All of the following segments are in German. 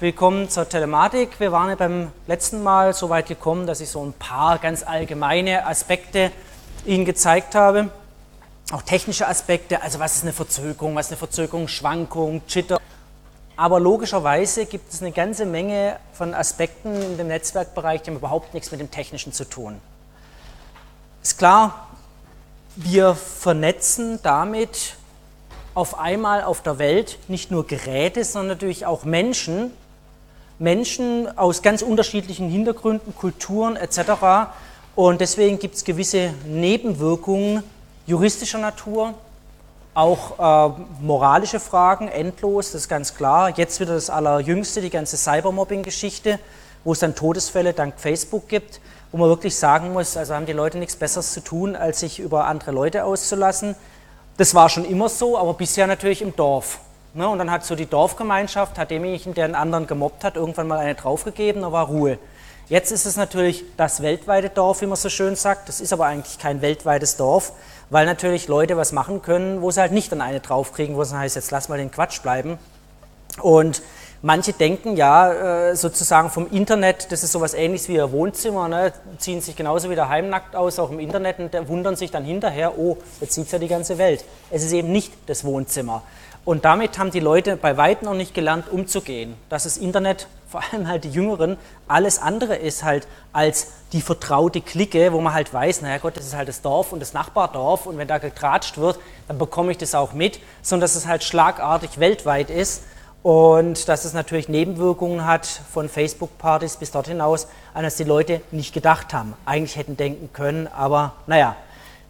Willkommen zur Telematik. Wir waren ja beim letzten Mal so weit gekommen, dass ich so ein paar ganz allgemeine Aspekte Ihnen gezeigt habe. Auch technische Aspekte, also was ist eine Verzögerung, was ist eine Verzögerung, Schwankung, Jitter. Aber logischerweise gibt es eine ganze Menge von Aspekten in dem Netzwerkbereich, die haben überhaupt nichts mit dem Technischen zu tun. Ist klar, wir vernetzen damit auf einmal auf der Welt nicht nur Geräte, sondern natürlich auch Menschen, Menschen aus ganz unterschiedlichen Hintergründen, Kulturen etc. Und deswegen gibt es gewisse Nebenwirkungen juristischer Natur, auch äh, moralische Fragen, endlos, das ist ganz klar. Jetzt wieder das Allerjüngste, die ganze Cybermobbing-Geschichte, wo es dann Todesfälle dank Facebook gibt, wo man wirklich sagen muss, also haben die Leute nichts Besseres zu tun, als sich über andere Leute auszulassen. Das war schon immer so, aber bisher natürlich im Dorf. Ne? Und dann hat so die Dorfgemeinschaft, hat demjenigen, der einen anderen gemobbt hat, irgendwann mal eine draufgegeben, da war Ruhe. Jetzt ist es natürlich das weltweite Dorf, wie man so schön sagt. Das ist aber eigentlich kein weltweites Dorf, weil natürlich Leute was machen können, wo sie halt nicht an eine draufkriegen, wo es heißt, jetzt lass mal den Quatsch bleiben. Und Manche denken ja äh, sozusagen vom Internet, das ist sowas ähnliches wie ihr Wohnzimmer, ne? ziehen sich genauso wieder heimnackt aus, auch im Internet und wundern sich dann hinterher, oh, jetzt sieht es ja die ganze Welt. Es ist eben nicht das Wohnzimmer. Und damit haben die Leute bei weitem noch nicht gelernt, umzugehen. Dass das Internet, vor allem halt die Jüngeren, alles andere ist halt als die vertraute Clique, wo man halt weiß, naja Gott, das ist halt das Dorf und das Nachbardorf und wenn da getratscht wird, dann bekomme ich das auch mit, sondern dass es halt schlagartig weltweit ist und dass es natürlich Nebenwirkungen hat von Facebook-Partys bis dort hinaus, an das die Leute nicht gedacht haben, eigentlich hätten denken können, aber naja.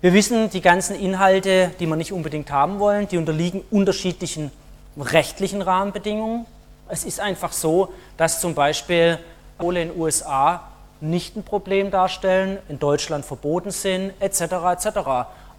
Wir wissen, die ganzen Inhalte, die wir nicht unbedingt haben wollen, die unterliegen unterschiedlichen rechtlichen Rahmenbedingungen. Es ist einfach so, dass zum Beispiel Kohle in den USA nicht ein Problem darstellen, in Deutschland verboten sind, etc. etc.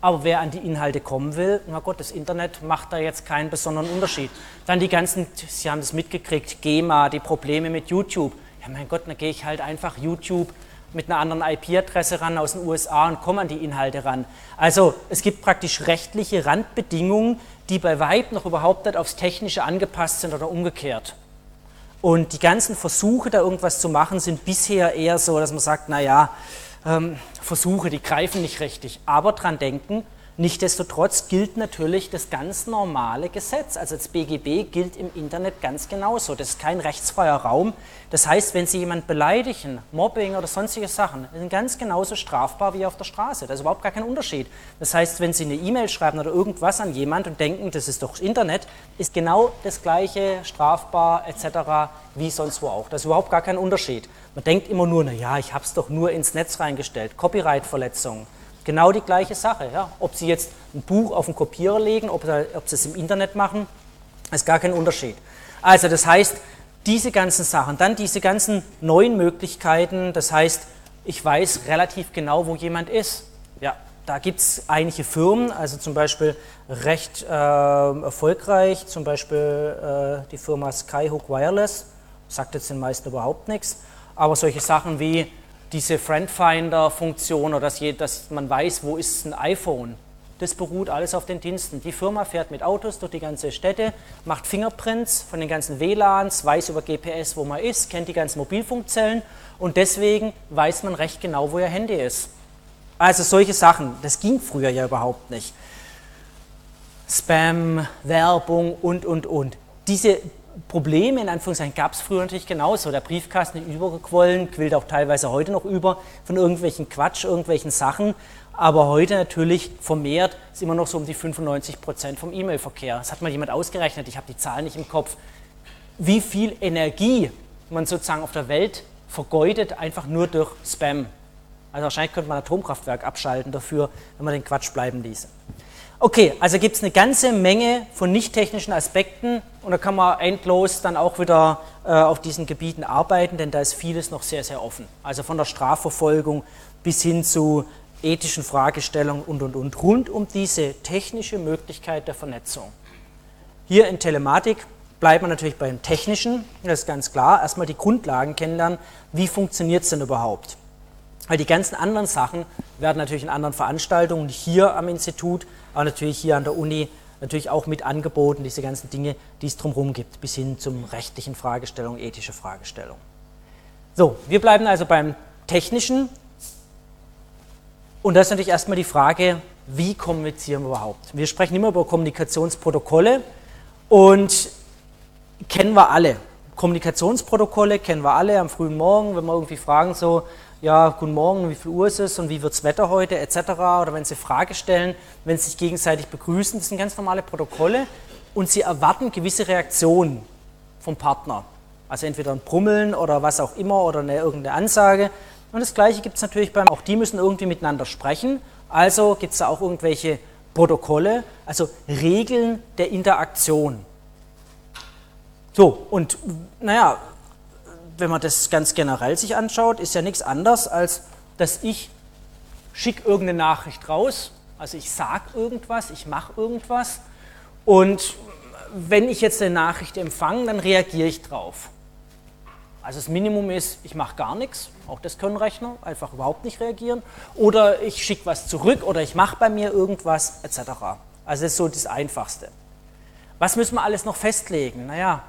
Aber wer an die Inhalte kommen will, na Gott, das Internet macht da jetzt keinen besonderen Unterschied. Dann die ganzen, Sie haben das mitgekriegt, GEMA, die Probleme mit YouTube. Ja, mein Gott, dann gehe ich halt einfach YouTube mit einer anderen IP-Adresse ran aus den USA und komme an die Inhalte ran. Also es gibt praktisch rechtliche Randbedingungen, die bei Weib noch überhaupt nicht aufs Technische angepasst sind oder umgekehrt. Und die ganzen Versuche, da irgendwas zu machen, sind bisher eher so, dass man sagt, naja, ähm, Versuche, die greifen nicht richtig. Aber dran denken, Nichtsdestotrotz gilt natürlich das ganz normale Gesetz. Also das BGB gilt im Internet ganz genauso. Das ist kein rechtsfreier Raum. Das heißt, wenn Sie jemanden beleidigen, Mobbing oder sonstige Sachen, sind ganz genauso strafbar wie auf der Straße. Da ist überhaupt gar kein Unterschied. Das heißt, wenn Sie eine E-Mail schreiben oder irgendwas an jemanden und denken, das ist doch Internet, ist genau das gleiche strafbar etc. wie sonst wo auch. Das ist überhaupt gar kein Unterschied. Man denkt immer nur, na ja, ich habe es doch nur ins Netz reingestellt. Copyright-Verletzungen. Genau die gleiche Sache. Ja. Ob Sie jetzt ein Buch auf den Kopierer legen, ob, ob Sie es im Internet machen, ist gar kein Unterschied. Also das heißt, diese ganzen Sachen, dann diese ganzen neuen Möglichkeiten, das heißt, ich weiß relativ genau, wo jemand ist. Ja, da gibt es einige Firmen, also zum Beispiel recht äh, erfolgreich, zum Beispiel äh, die Firma Skyhook Wireless, sagt jetzt den meisten überhaupt nichts, aber solche Sachen wie diese Friendfinder-Funktion oder dass, je, dass man weiß, wo ist ein iPhone, das beruht alles auf den Diensten. Die Firma fährt mit Autos durch die ganze Städte, macht Fingerprints von den ganzen WLANs, weiß über GPS, wo man ist, kennt die ganzen Mobilfunkzellen und deswegen weiß man recht genau, wo ihr Handy ist. Also solche Sachen, das ging früher ja überhaupt nicht. Spam, Werbung und, und, und. Diese, Probleme in Anführungszeichen gab es früher natürlich genauso. Der Briefkasten ist übergequollen, quillt auch teilweise heute noch über von irgendwelchen Quatsch, irgendwelchen Sachen. Aber heute natürlich vermehrt ist immer noch so um die 95 Prozent vom E-Mail-Verkehr. Das hat mal jemand ausgerechnet, ich habe die Zahlen nicht im Kopf. Wie viel Energie man sozusagen auf der Welt vergeudet, einfach nur durch Spam. Also wahrscheinlich könnte man ein Atomkraftwerk abschalten dafür, wenn man den Quatsch bleiben ließe. Okay, also gibt es eine ganze Menge von nicht technischen Aspekten und da kann man endlos dann auch wieder äh, auf diesen Gebieten arbeiten, denn da ist vieles noch sehr, sehr offen. Also von der Strafverfolgung bis hin zu ethischen Fragestellungen und, und, und, rund um diese technische Möglichkeit der Vernetzung. Hier in Telematik bleibt man natürlich beim Technischen, das ist ganz klar. Erstmal die Grundlagen kennenlernen, wie funktioniert es denn überhaupt? Weil die ganzen anderen Sachen werden natürlich in anderen Veranstaltungen hier am Institut, aber natürlich hier an der Uni natürlich auch mit angeboten, diese ganzen Dinge, die es drumherum gibt, bis hin zum rechtlichen Fragestellung, ethische Fragestellung. So, wir bleiben also beim Technischen. Und da ist natürlich erstmal die Frage, wie kommunizieren wir überhaupt? Wir sprechen immer über Kommunikationsprotokolle und kennen wir alle. Kommunikationsprotokolle kennen wir alle am frühen Morgen, wenn wir irgendwie fragen so, ja, guten Morgen, wie viel Uhr ist es und wie wird das Wetter heute etc. Oder wenn sie Frage stellen, wenn sie sich gegenseitig begrüßen, das sind ganz normale Protokolle und sie erwarten gewisse Reaktionen vom Partner. Also entweder ein Brummeln oder was auch immer oder eine, irgendeine Ansage. Und das Gleiche gibt es natürlich beim, auch die müssen irgendwie miteinander sprechen. Also gibt es da auch irgendwelche Protokolle, also Regeln der Interaktion. So, und naja, wenn man das ganz generell sich anschaut, ist ja nichts anderes, als dass ich schicke irgendeine Nachricht raus, also ich sage irgendwas, ich mache irgendwas und wenn ich jetzt eine Nachricht empfange, dann reagiere ich drauf. Also das Minimum ist, ich mache gar nichts, auch das können Rechner, einfach überhaupt nicht reagieren. Oder ich schicke was zurück oder ich mache bei mir irgendwas etc. Also das ist so das Einfachste. Was müssen wir alles noch festlegen? Naja,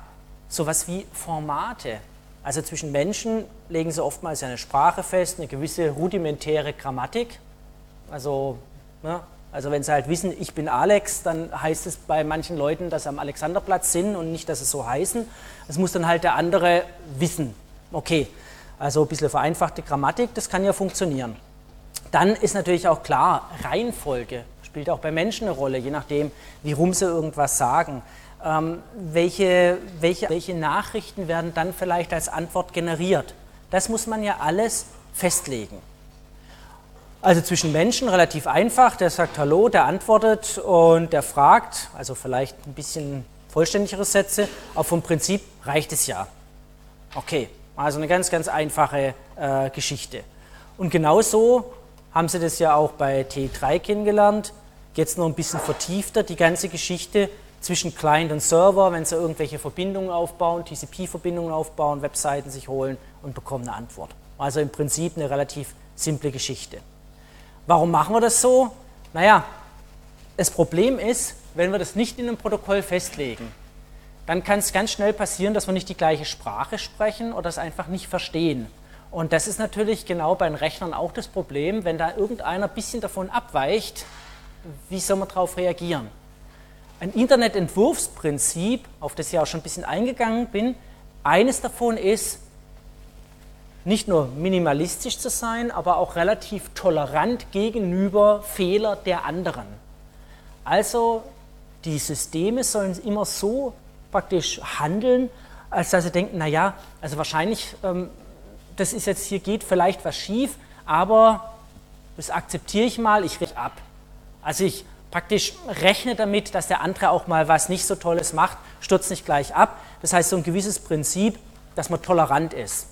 sowas wie Formate. Also zwischen Menschen legen sie oftmals eine Sprache fest, eine gewisse rudimentäre Grammatik. Also, ne, also wenn sie halt wissen, ich bin Alex, dann heißt es bei manchen Leuten, dass sie am Alexanderplatz sind und nicht, dass sie so heißen. Das muss dann halt der andere wissen. Okay, also ein bisschen vereinfachte Grammatik, das kann ja funktionieren. Dann ist natürlich auch klar, Reihenfolge spielt auch bei Menschen eine Rolle, je nachdem, wie rum sie irgendwas sagen ähm, welche, welche, welche Nachrichten werden dann vielleicht als Antwort generiert. Das muss man ja alles festlegen. Also zwischen Menschen relativ einfach, der sagt Hallo, der antwortet und der fragt, also vielleicht ein bisschen vollständigere Sätze, aber vom Prinzip reicht es ja. Okay, also eine ganz, ganz einfache äh, Geschichte. Und genauso haben Sie das ja auch bei T3 kennengelernt, jetzt noch ein bisschen vertiefter, die ganze Geschichte zwischen Client und Server, wenn sie irgendwelche Verbindungen aufbauen, TCP-Verbindungen aufbauen, Webseiten sich holen und bekommen eine Antwort. Also im Prinzip eine relativ simple Geschichte. Warum machen wir das so? Naja, das Problem ist, wenn wir das nicht in einem Protokoll festlegen, dann kann es ganz schnell passieren, dass wir nicht die gleiche Sprache sprechen oder es einfach nicht verstehen. Und das ist natürlich genau bei den Rechnern auch das Problem, wenn da irgendeiner ein bisschen davon abweicht, wie soll man darauf reagieren? Ein Internetentwurfsprinzip, auf das ich auch schon ein bisschen eingegangen bin. Eines davon ist, nicht nur minimalistisch zu sein, aber auch relativ tolerant gegenüber Fehler der anderen. Also die Systeme sollen immer so praktisch handeln, als dass sie denken, naja, also wahrscheinlich, ähm, das ist jetzt hier geht vielleicht was schief, aber das akzeptiere ich mal, ich richte ab. Also ich praktisch rechne damit, dass der andere auch mal was nicht so Tolles macht, stürzt nicht gleich ab. Das heißt, so ein gewisses Prinzip, dass man tolerant ist.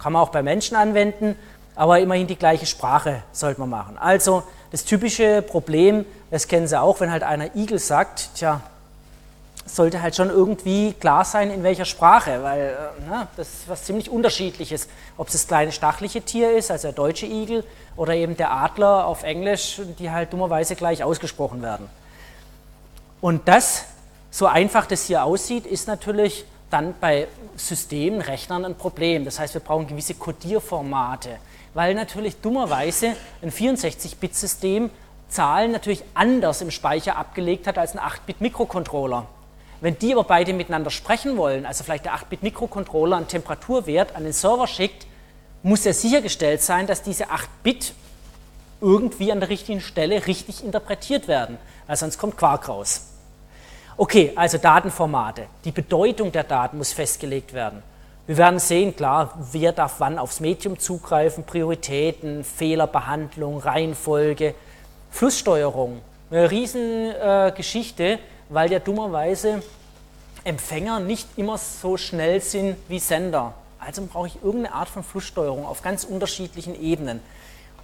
Kann man auch bei Menschen anwenden, aber immerhin die gleiche Sprache sollte man machen. Also das typische Problem, das kennen Sie auch, wenn halt einer Igel sagt, tja, sollte halt schon irgendwie klar sein, in welcher Sprache, weil äh, na, das ist was ziemlich unterschiedliches. Ob es das kleine stachliche Tier ist, also der deutsche Igel, oder eben der Adler auf Englisch, die halt dummerweise gleich ausgesprochen werden. Und das, so einfach das hier aussieht, ist natürlich dann bei Systemen, Rechnern ein Problem. Das heißt, wir brauchen gewisse Codierformate, weil natürlich dummerweise ein 64-Bit-System Zahlen natürlich anders im Speicher abgelegt hat als ein 8-Bit-Mikrocontroller. Wenn die aber beide miteinander sprechen wollen, also vielleicht der 8-Bit-Mikrocontroller einen Temperaturwert an den Server schickt, muss ja sichergestellt sein, dass diese 8 Bit irgendwie an der richtigen Stelle richtig interpretiert werden, weil sonst kommt Quark raus. Okay, also Datenformate. Die Bedeutung der Daten muss festgelegt werden. Wir werden sehen, klar, wer darf wann aufs Medium zugreifen, Prioritäten, Fehlerbehandlung, Reihenfolge, Flusssteuerung. Eine Riesengeschichte, äh, weil ja dummerweise Empfänger nicht immer so schnell sind wie Sender. Also brauche ich irgendeine Art von Flusssteuerung auf ganz unterschiedlichen Ebenen.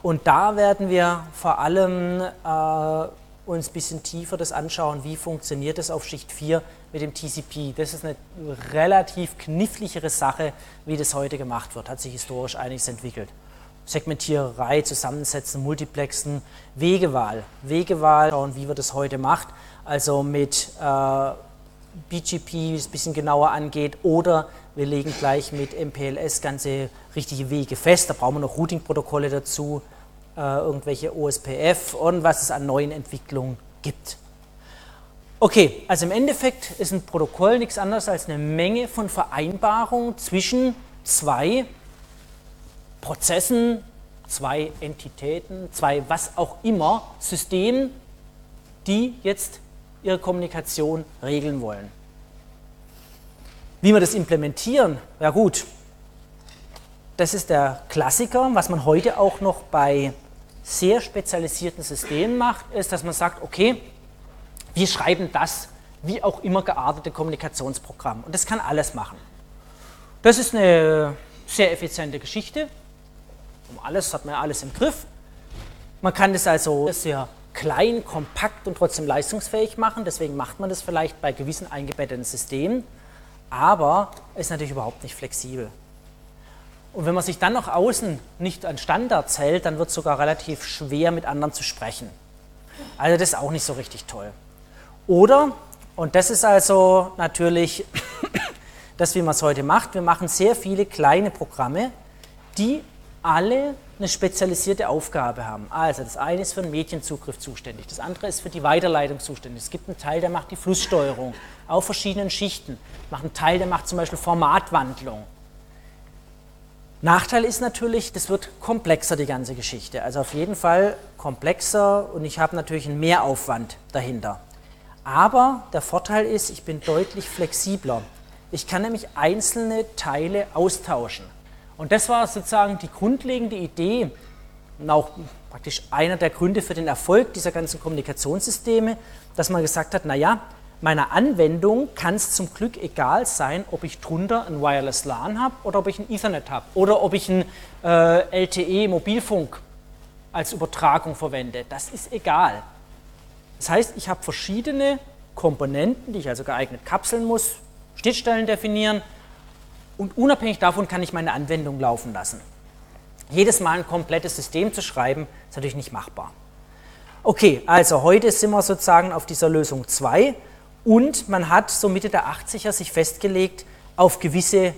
Und da werden wir vor allem äh, uns ein bisschen tiefer das anschauen, wie funktioniert das auf Schicht 4 mit dem TCP. Das ist eine relativ kniffligere Sache, wie das heute gemacht wird, hat sich historisch einiges entwickelt. Segmentiererei, Zusammensetzen, Multiplexen, Wegewahl. Wegewahl, schauen, wie wir das heute macht, also mit äh, BGP es ein bisschen genauer angeht oder wir legen gleich mit MPLS ganze richtige Wege fest. Da brauchen wir noch Routing-Protokolle dazu, äh, irgendwelche OSPF und was es an neuen Entwicklungen gibt. Okay, also im Endeffekt ist ein Protokoll nichts anderes als eine Menge von Vereinbarungen zwischen zwei Prozessen, zwei Entitäten, zwei was auch immer Systemen, die jetzt ihre Kommunikation regeln wollen. Wie wir das implementieren, ja gut, das ist der Klassiker, was man heute auch noch bei sehr spezialisierten Systemen macht, ist, dass man sagt, okay, wir schreiben das wie auch immer geartete Kommunikationsprogramm. Und das kann alles machen. Das ist eine sehr effiziente Geschichte. Um alles hat man alles im Griff. Man kann das also sehr klein, kompakt und trotzdem leistungsfähig machen. Deswegen macht man das vielleicht bei gewissen eingebetteten Systemen. Aber ist natürlich überhaupt nicht flexibel. Und wenn man sich dann nach außen nicht an Standards hält, dann wird es sogar relativ schwer, mit anderen zu sprechen. Also das ist auch nicht so richtig toll. Oder, und das ist also natürlich das, wie man es heute macht, wir machen sehr viele kleine Programme, die alle eine spezialisierte Aufgabe haben. Also das eine ist für den Medienzugriff zuständig, das andere ist für die Weiterleitung zuständig. Es gibt einen Teil, der macht die Flusssteuerung auf verschiedenen Schichten. Macht einen Teil, der macht zum Beispiel Formatwandlung. Nachteil ist natürlich, das wird komplexer, die ganze Geschichte. Also auf jeden Fall komplexer und ich habe natürlich einen Mehraufwand dahinter. Aber der Vorteil ist, ich bin deutlich flexibler. Ich kann nämlich einzelne Teile austauschen. Und das war sozusagen die grundlegende Idee und auch praktisch einer der Gründe für den Erfolg dieser ganzen Kommunikationssysteme, dass man gesagt hat, naja, meiner Anwendung kann es zum Glück egal sein, ob ich drunter ein Wireless LAN habe oder ob ich ein Ethernet habe oder ob ich ein äh, LTE Mobilfunk als Übertragung verwende. Das ist egal. Das heißt, ich habe verschiedene Komponenten, die ich also geeignet kapseln muss, Schnittstellen definieren und unabhängig davon kann ich meine Anwendung laufen lassen. Jedes Mal ein komplettes System zu schreiben, ist natürlich nicht machbar. Okay, also heute sind wir sozusagen auf dieser Lösung 2 und man hat so Mitte der 80er sich festgelegt auf gewisse,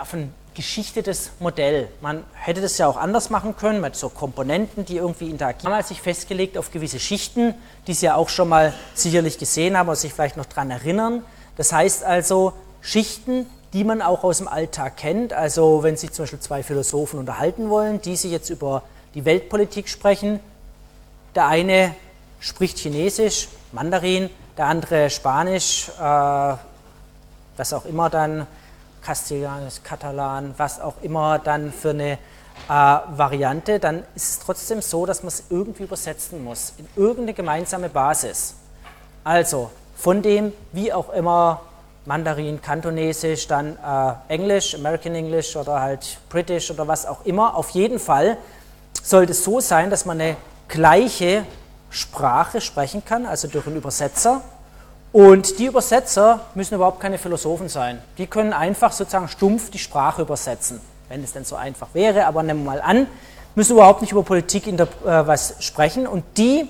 auf ein geschichtetes Modell. Man hätte das ja auch anders machen können, mit so Komponenten, die irgendwie interagieren. Man hat sich festgelegt auf gewisse Schichten, die Sie ja auch schon mal sicherlich gesehen haben oder sich vielleicht noch daran erinnern. Das heißt also Schichten, die man auch aus dem Alltag kennt. Also wenn Sie zum Beispiel zwei Philosophen unterhalten wollen, die sich jetzt über die Weltpolitik sprechen, der eine spricht Chinesisch, Mandarin, der andere Spanisch, äh, was auch immer dann Kastilianisch, Katalan, was auch immer dann für eine äh, Variante, dann ist es trotzdem so, dass man es irgendwie übersetzen muss, in irgendeine gemeinsame Basis. Also von dem, wie auch immer, Mandarin, Kantonesisch, dann äh, Englisch, American English oder halt British oder was auch immer, auf jeden Fall sollte es so sein, dass man eine gleiche Sprache sprechen kann, also durch einen Übersetzer, und die Übersetzer müssen überhaupt keine Philosophen sein. Die können einfach sozusagen stumpf die Sprache übersetzen, wenn es denn so einfach wäre. Aber nehmen wir mal an, müssen überhaupt nicht über Politik äh, was sprechen. Und die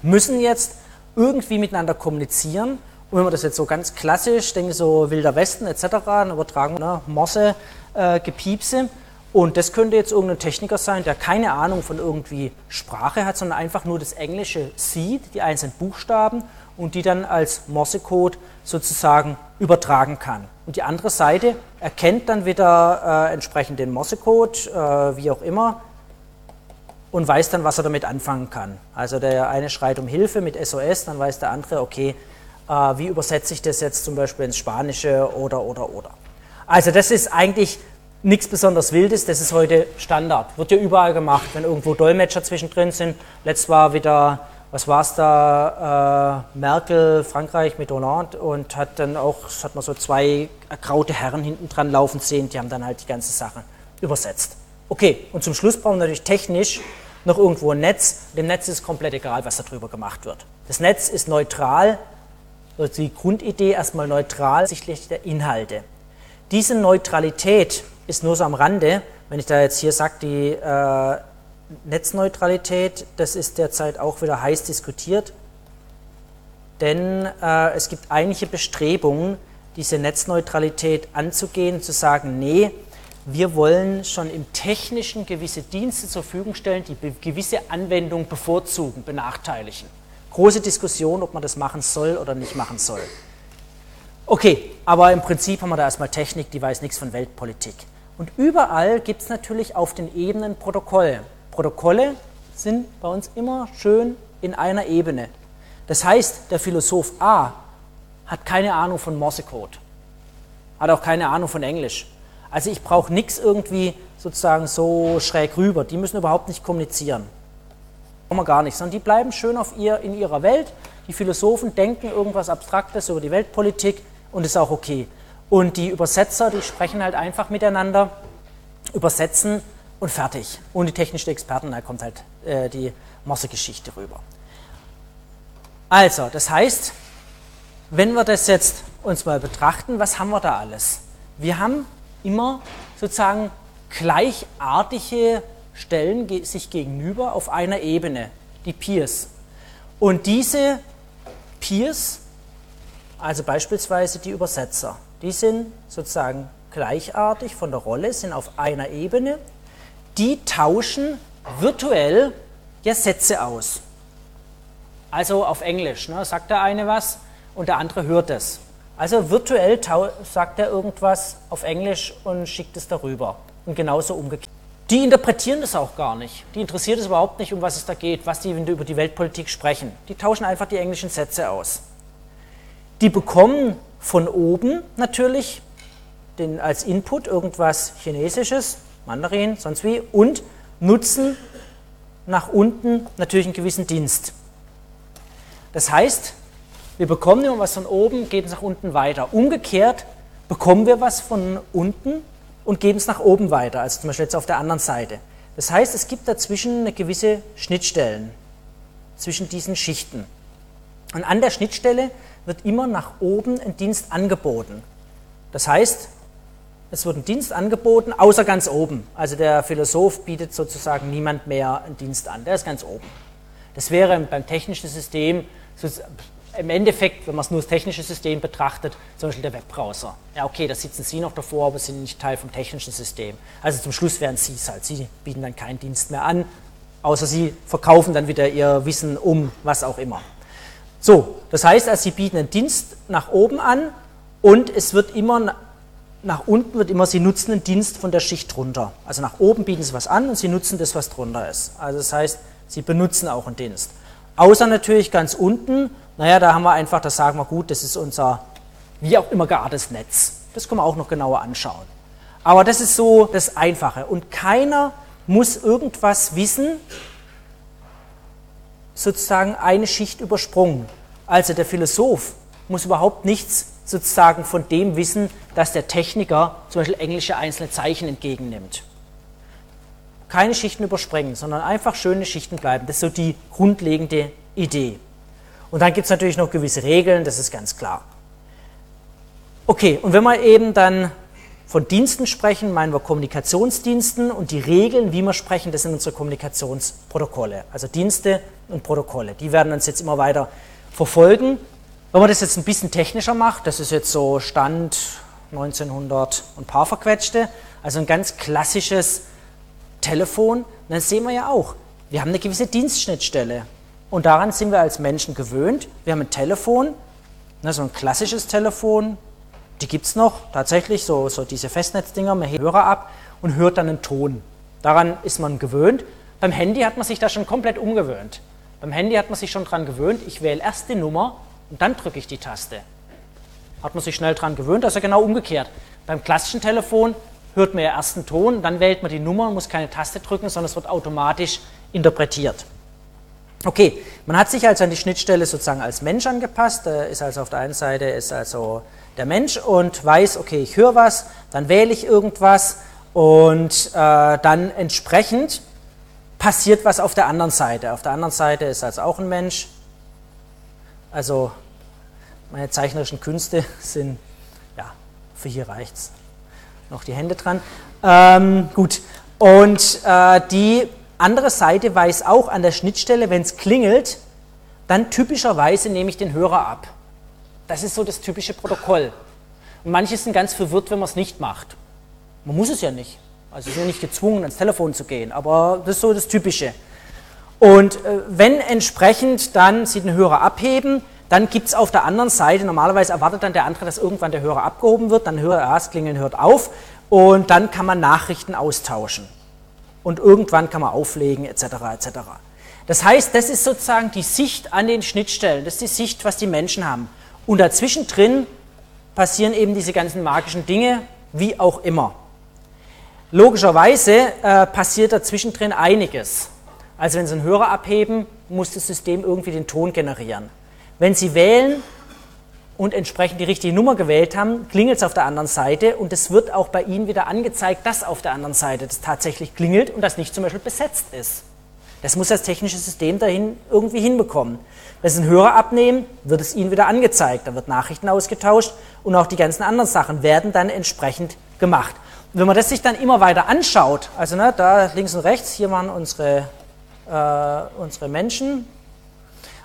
müssen jetzt irgendwie miteinander kommunizieren. Und wenn man das jetzt so ganz klassisch, denke so Wilder Westen etc., dann übertragen, ne, Mosse, äh, Gepiepse. Und das könnte jetzt irgendein Techniker sein, der keine Ahnung von irgendwie Sprache hat, sondern einfach nur das Englische sieht, die einzelnen Buchstaben und die dann als Morsecode sozusagen übertragen kann. Und die andere Seite erkennt dann wieder äh, entsprechend den Morsecode, äh, wie auch immer, und weiß dann, was er damit anfangen kann. Also der eine schreit um Hilfe mit SOS, dann weiß der andere, okay, wie übersetze ich das jetzt zum Beispiel ins Spanische oder, oder, oder. Also das ist eigentlich nichts besonders Wildes, das ist heute Standard. Wird ja überall gemacht, wenn irgendwo Dolmetscher zwischendrin sind. Letzt war wieder was war es da, äh, Merkel, Frankreich mit Hollande und hat dann auch, hat man so zwei ergraute Herren hinten dran laufen sehen, die haben dann halt die ganze Sache übersetzt. Okay, und zum Schluss brauchen wir natürlich technisch noch irgendwo ein Netz. Dem Netz ist komplett egal, was darüber gemacht wird. Das Netz ist neutral, also die Grundidee erstmal neutral, sichtlich der Inhalte. Diese Neutralität ist nur so am Rande, wenn ich da jetzt hier sage, die äh, Netzneutralität, das ist derzeit auch wieder heiß diskutiert, denn äh, es gibt einige Bestrebungen, diese Netzneutralität anzugehen, zu sagen, nee, wir wollen schon im Technischen gewisse Dienste zur Verfügung stellen, die gewisse Anwendungen bevorzugen, benachteiligen. Große Diskussion, ob man das machen soll oder nicht machen soll. Okay, aber im Prinzip haben wir da erstmal Technik, die weiß nichts von Weltpolitik. Und überall gibt es natürlich auf den Ebenen Protokolle. Protokolle sind bei uns immer schön in einer Ebene. Das heißt, der Philosoph A hat keine Ahnung von Morsecode, hat auch keine Ahnung von Englisch. Also ich brauche nichts irgendwie sozusagen so schräg rüber. Die müssen überhaupt nicht kommunizieren. Wir gar nicht, sondern die bleiben schön auf ihr, in ihrer Welt. Die Philosophen denken irgendwas Abstraktes über die Weltpolitik und ist auch okay. Und die Übersetzer, die sprechen halt einfach miteinander, übersetzen und fertig. Und die technischen Experten, da kommt halt äh, die Morse-Geschichte rüber. Also, das heißt, wenn wir das jetzt uns mal betrachten, was haben wir da alles? Wir haben immer sozusagen gleichartige Stellen sich gegenüber auf einer Ebene, die Peers. Und diese Peers, also beispielsweise die Übersetzer, die sind sozusagen gleichartig von der Rolle, sind auf einer Ebene, die tauschen virtuell ja Sätze aus. Also auf Englisch, ne, sagt der eine was und der andere hört es. Also virtuell sagt er irgendwas auf Englisch und schickt es darüber. Und genauso umgekehrt. Die interpretieren das auch gar nicht. Die interessiert es überhaupt nicht, um was es da geht, was die über die Weltpolitik sprechen. Die tauschen einfach die englischen Sätze aus. Die bekommen von oben natürlich den, als Input irgendwas Chinesisches, Mandarin, sonst wie, und nutzen nach unten natürlich einen gewissen Dienst. Das heißt, wir bekommen immer was von oben, geht es nach unten weiter. Umgekehrt bekommen wir was von unten und geben es nach oben weiter, also zum Beispiel jetzt auf der anderen Seite. Das heißt, es gibt dazwischen eine gewisse Schnittstellen zwischen diesen Schichten. Und an der Schnittstelle wird immer nach oben ein Dienst angeboten. Das heißt, es wird ein Dienst angeboten, außer ganz oben. Also der Philosoph bietet sozusagen niemand mehr einen Dienst an, der ist ganz oben. Das wäre beim technischen System im Endeffekt, wenn man es nur das technische System betrachtet, zum Beispiel der Webbrowser. Ja, okay, da sitzen Sie noch davor, aber sind nicht Teil vom technischen System. Also zum Schluss wären Sie es halt. Sie bieten dann keinen Dienst mehr an, außer Sie verkaufen dann wieder Ihr Wissen um, was auch immer. So, das heißt, also Sie bieten einen Dienst nach oben an und es wird immer nach unten wird immer, Sie nutzen einen Dienst von der Schicht drunter. Also nach oben bieten Sie was an und Sie nutzen das, was drunter ist. Also das heißt, Sie benutzen auch einen Dienst. Außer natürlich ganz unten, naja, da haben wir einfach, das sagen wir gut, das ist unser wie auch immer geartetes Netz. Das können wir auch noch genauer anschauen. Aber das ist so das Einfache. Und keiner muss irgendwas wissen, sozusagen eine Schicht übersprungen. Also der Philosoph muss überhaupt nichts sozusagen von dem wissen, dass der Techniker zum Beispiel englische einzelne Zeichen entgegennimmt. Keine Schichten überspringen, sondern einfach schöne Schichten bleiben. Das ist so die grundlegende Idee. Und dann gibt es natürlich noch gewisse Regeln, das ist ganz klar. Okay, und wenn wir eben dann von Diensten sprechen, meinen wir Kommunikationsdiensten und die Regeln, wie wir sprechen, das sind unsere Kommunikationsprotokolle. Also Dienste und Protokolle. Die werden uns jetzt immer weiter verfolgen. Wenn man das jetzt ein bisschen technischer macht, das ist jetzt so Stand 1900 und paar verquetschte, also ein ganz klassisches Telefon, dann sehen wir ja auch, wir haben eine gewisse Dienstschnittstelle. Und daran sind wir als Menschen gewöhnt. Wir haben ein Telefon, ne, so ein klassisches Telefon, die gibt es noch tatsächlich, so, so diese Festnetzdinger, man hebt Hörer ab und hört dann einen Ton. Daran ist man gewöhnt. Beim Handy hat man sich da schon komplett umgewöhnt. Beim Handy hat man sich schon daran gewöhnt, ich wähle erst die Nummer und dann drücke ich die Taste. Hat man sich schnell daran gewöhnt, ja genau umgekehrt. Beim klassischen Telefon hört man ja erst einen Ton, dann wählt man die Nummer und muss keine Taste drücken, sondern es wird automatisch interpretiert. Okay, man hat sich also an die Schnittstelle sozusagen als Mensch angepasst, da ist also auf der einen Seite ist also der Mensch und weiß, okay, ich höre was, dann wähle ich irgendwas und äh, dann entsprechend passiert was auf der anderen Seite. Auf der anderen Seite ist also auch ein Mensch. Also meine zeichnerischen Künste sind, ja, für hier reicht es. Noch die Hände dran. Ähm, gut, Und äh, die andere Seite weiß auch an der Schnittstelle, wenn es klingelt, dann typischerweise nehme ich den Hörer ab. Das ist so das typische Protokoll. Und manche sind ganz verwirrt, wenn man es nicht macht. Man muss es ja nicht. Also sind ja nicht gezwungen, ans Telefon zu gehen, aber das ist so das Typische. Und äh, wenn entsprechend dann Sie den Hörer abheben, dann gibt es auf der anderen Seite, normalerweise erwartet dann der andere, dass irgendwann der Hörer abgehoben wird, dann hört er, das Klingeln hört auf und dann kann man Nachrichten austauschen. Und irgendwann kann man auflegen, etc. etc. Das heißt, das ist sozusagen die Sicht an den Schnittstellen, das ist die Sicht, was die Menschen haben. Und dazwischen drin passieren eben diese ganzen magischen Dinge, wie auch immer. Logischerweise äh, passiert dazwischen drin einiges. Also wenn Sie einen Hörer abheben, muss das System irgendwie den Ton generieren. Wenn Sie wählen und entsprechend die richtige Nummer gewählt haben, klingelt es auf der anderen Seite und es wird auch bei Ihnen wieder angezeigt, dass auf der anderen Seite das tatsächlich klingelt und das nicht zum Beispiel besetzt ist. Das muss das technische System dahin irgendwie hinbekommen. Wenn Sie einen Hörer abnehmen, wird es Ihnen wieder angezeigt, da wird Nachrichten ausgetauscht und auch die ganzen anderen Sachen werden dann entsprechend gemacht. Und wenn man das sich dann immer weiter anschaut, also ne, da links und rechts, hier waren unsere äh, unsere Menschen.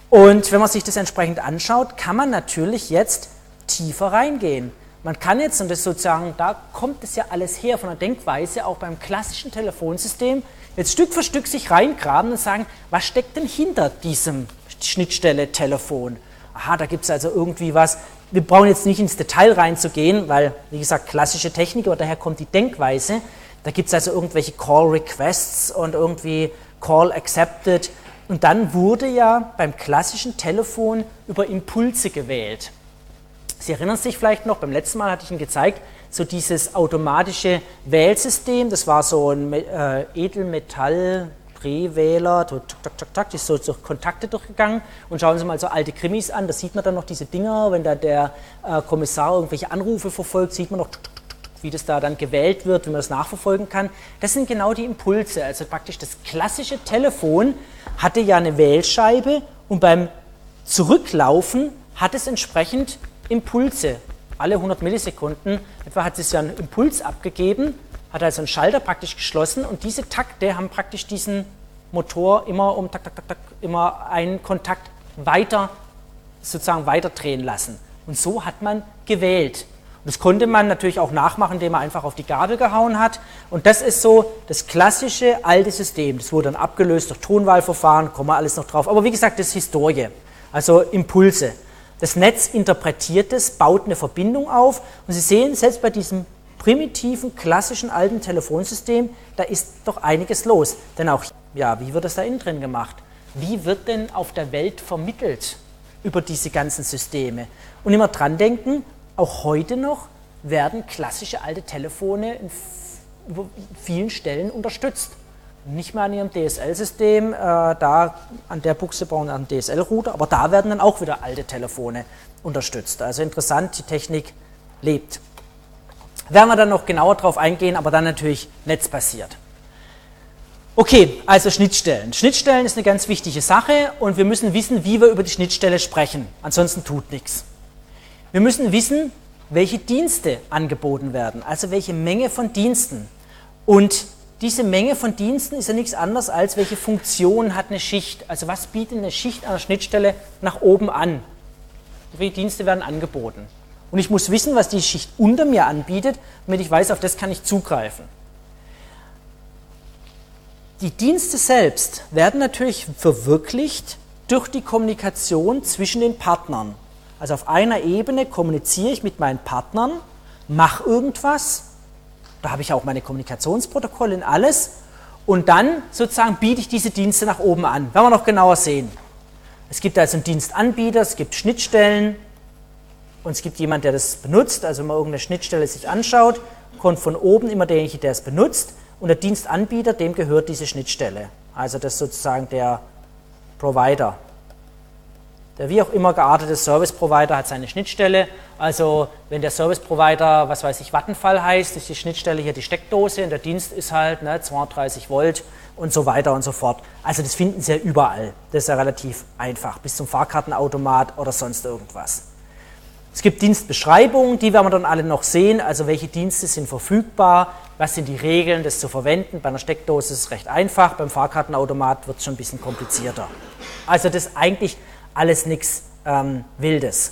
Und wenn man sich das entsprechend anschaut, kann man natürlich jetzt tiefer reingehen. Man kann jetzt, und das sozusagen, da kommt es ja alles her von der Denkweise, auch beim klassischen Telefonsystem, jetzt Stück für Stück sich reingraben und sagen, was steckt denn hinter diesem Schnittstelle Telefon? Aha, da gibt es also irgendwie was. Wir brauchen jetzt nicht ins Detail reinzugehen, weil, wie gesagt, klassische Technik, aber daher kommt die Denkweise. Da gibt es also irgendwelche Call Requests und irgendwie Call accepted. Und dann wurde ja beim klassischen Telefon über Impulse gewählt. Sie erinnern sich vielleicht noch, beim letzten Mal hatte ich Ihnen gezeigt, so dieses automatische Wählsystem, das war so ein äh, Edelmetall, Drehwähler, tak, tak, tak, die ist so durch Kontakte durchgegangen und schauen Sie mal so alte Krimis an, da sieht man dann noch diese Dinger, wenn da der äh, Kommissar irgendwelche Anrufe verfolgt, sieht man noch tuk, wie das da dann gewählt wird, wie man das nachverfolgen kann. Das sind genau die Impulse. Also praktisch das klassische Telefon hatte ja eine Wählscheibe und beim Zurücklaufen hat es entsprechend Impulse. Alle 100 Millisekunden etwa hat es ja einen Impuls abgegeben, hat also einen Schalter praktisch geschlossen und diese Takte haben praktisch diesen Motor immer um tak, tak, tak, tak, immer einen Kontakt weiter sozusagen weiter drehen lassen. Und so hat man gewählt. Das konnte man natürlich auch nachmachen, indem man einfach auf die Gabel gehauen hat. Und das ist so das klassische alte System. Das wurde dann abgelöst durch Tonwahlverfahren, kommen wir alles noch drauf. Aber wie gesagt, das ist Historie, also Impulse. Das Netz interpretiert es, baut eine Verbindung auf. Und Sie sehen, selbst bei diesem primitiven, klassischen alten Telefonsystem, da ist doch einiges los. Denn auch, ja, wie wird das da innen drin gemacht? Wie wird denn auf der Welt vermittelt über diese ganzen Systeme? Und immer dran denken, auch heute noch werden klassische alte Telefone in vielen Stellen unterstützt. Nicht mehr an ihrem DSL-System, äh, da an der Buchse wir einen DSL-Router, aber da werden dann auch wieder alte Telefone unterstützt. Also interessant, die Technik lebt. Werden wir dann noch genauer drauf eingehen, aber dann natürlich netzbasiert. Okay, also Schnittstellen. Schnittstellen ist eine ganz wichtige Sache und wir müssen wissen, wie wir über die Schnittstelle sprechen. Ansonsten tut nichts. Wir müssen wissen, welche Dienste angeboten werden, also welche Menge von Diensten. Und diese Menge von Diensten ist ja nichts anderes als, welche Funktion hat eine Schicht. Also was bietet eine Schicht an der Schnittstelle nach oben an? Welche Dienste werden angeboten? Und ich muss wissen, was die Schicht unter mir anbietet, damit ich weiß, auf das kann ich zugreifen. Die Dienste selbst werden natürlich verwirklicht durch die Kommunikation zwischen den Partnern. Also auf einer Ebene kommuniziere ich mit meinen Partnern, mache irgendwas, da habe ich auch meine Kommunikationsprotokolle und alles, und dann sozusagen biete ich diese Dienste nach oben an. Werden wir noch genauer sehen. Es gibt also einen Dienstanbieter, es gibt Schnittstellen und es gibt jemand, der das benutzt. Also wenn man irgendeine Schnittstelle sich anschaut, kommt von oben immer derjenige, der es benutzt und der Dienstanbieter, dem gehört diese Schnittstelle. Also das ist sozusagen der Provider. Der wie auch immer geartete Service Provider hat seine Schnittstelle. Also wenn der Service Provider, was weiß ich, Vattenfall heißt, ist die Schnittstelle hier die Steckdose und der Dienst ist halt ne, 230 Volt und so weiter und so fort. Also das finden Sie ja überall. Das ist ja relativ einfach, bis zum Fahrkartenautomat oder sonst irgendwas. Es gibt Dienstbeschreibungen, die werden wir dann alle noch sehen, also welche Dienste sind verfügbar, was sind die Regeln, das zu verwenden. Bei einer Steckdose ist es recht einfach, beim Fahrkartenautomat wird es schon ein bisschen komplizierter. Also das eigentlich alles nichts ähm, Wildes.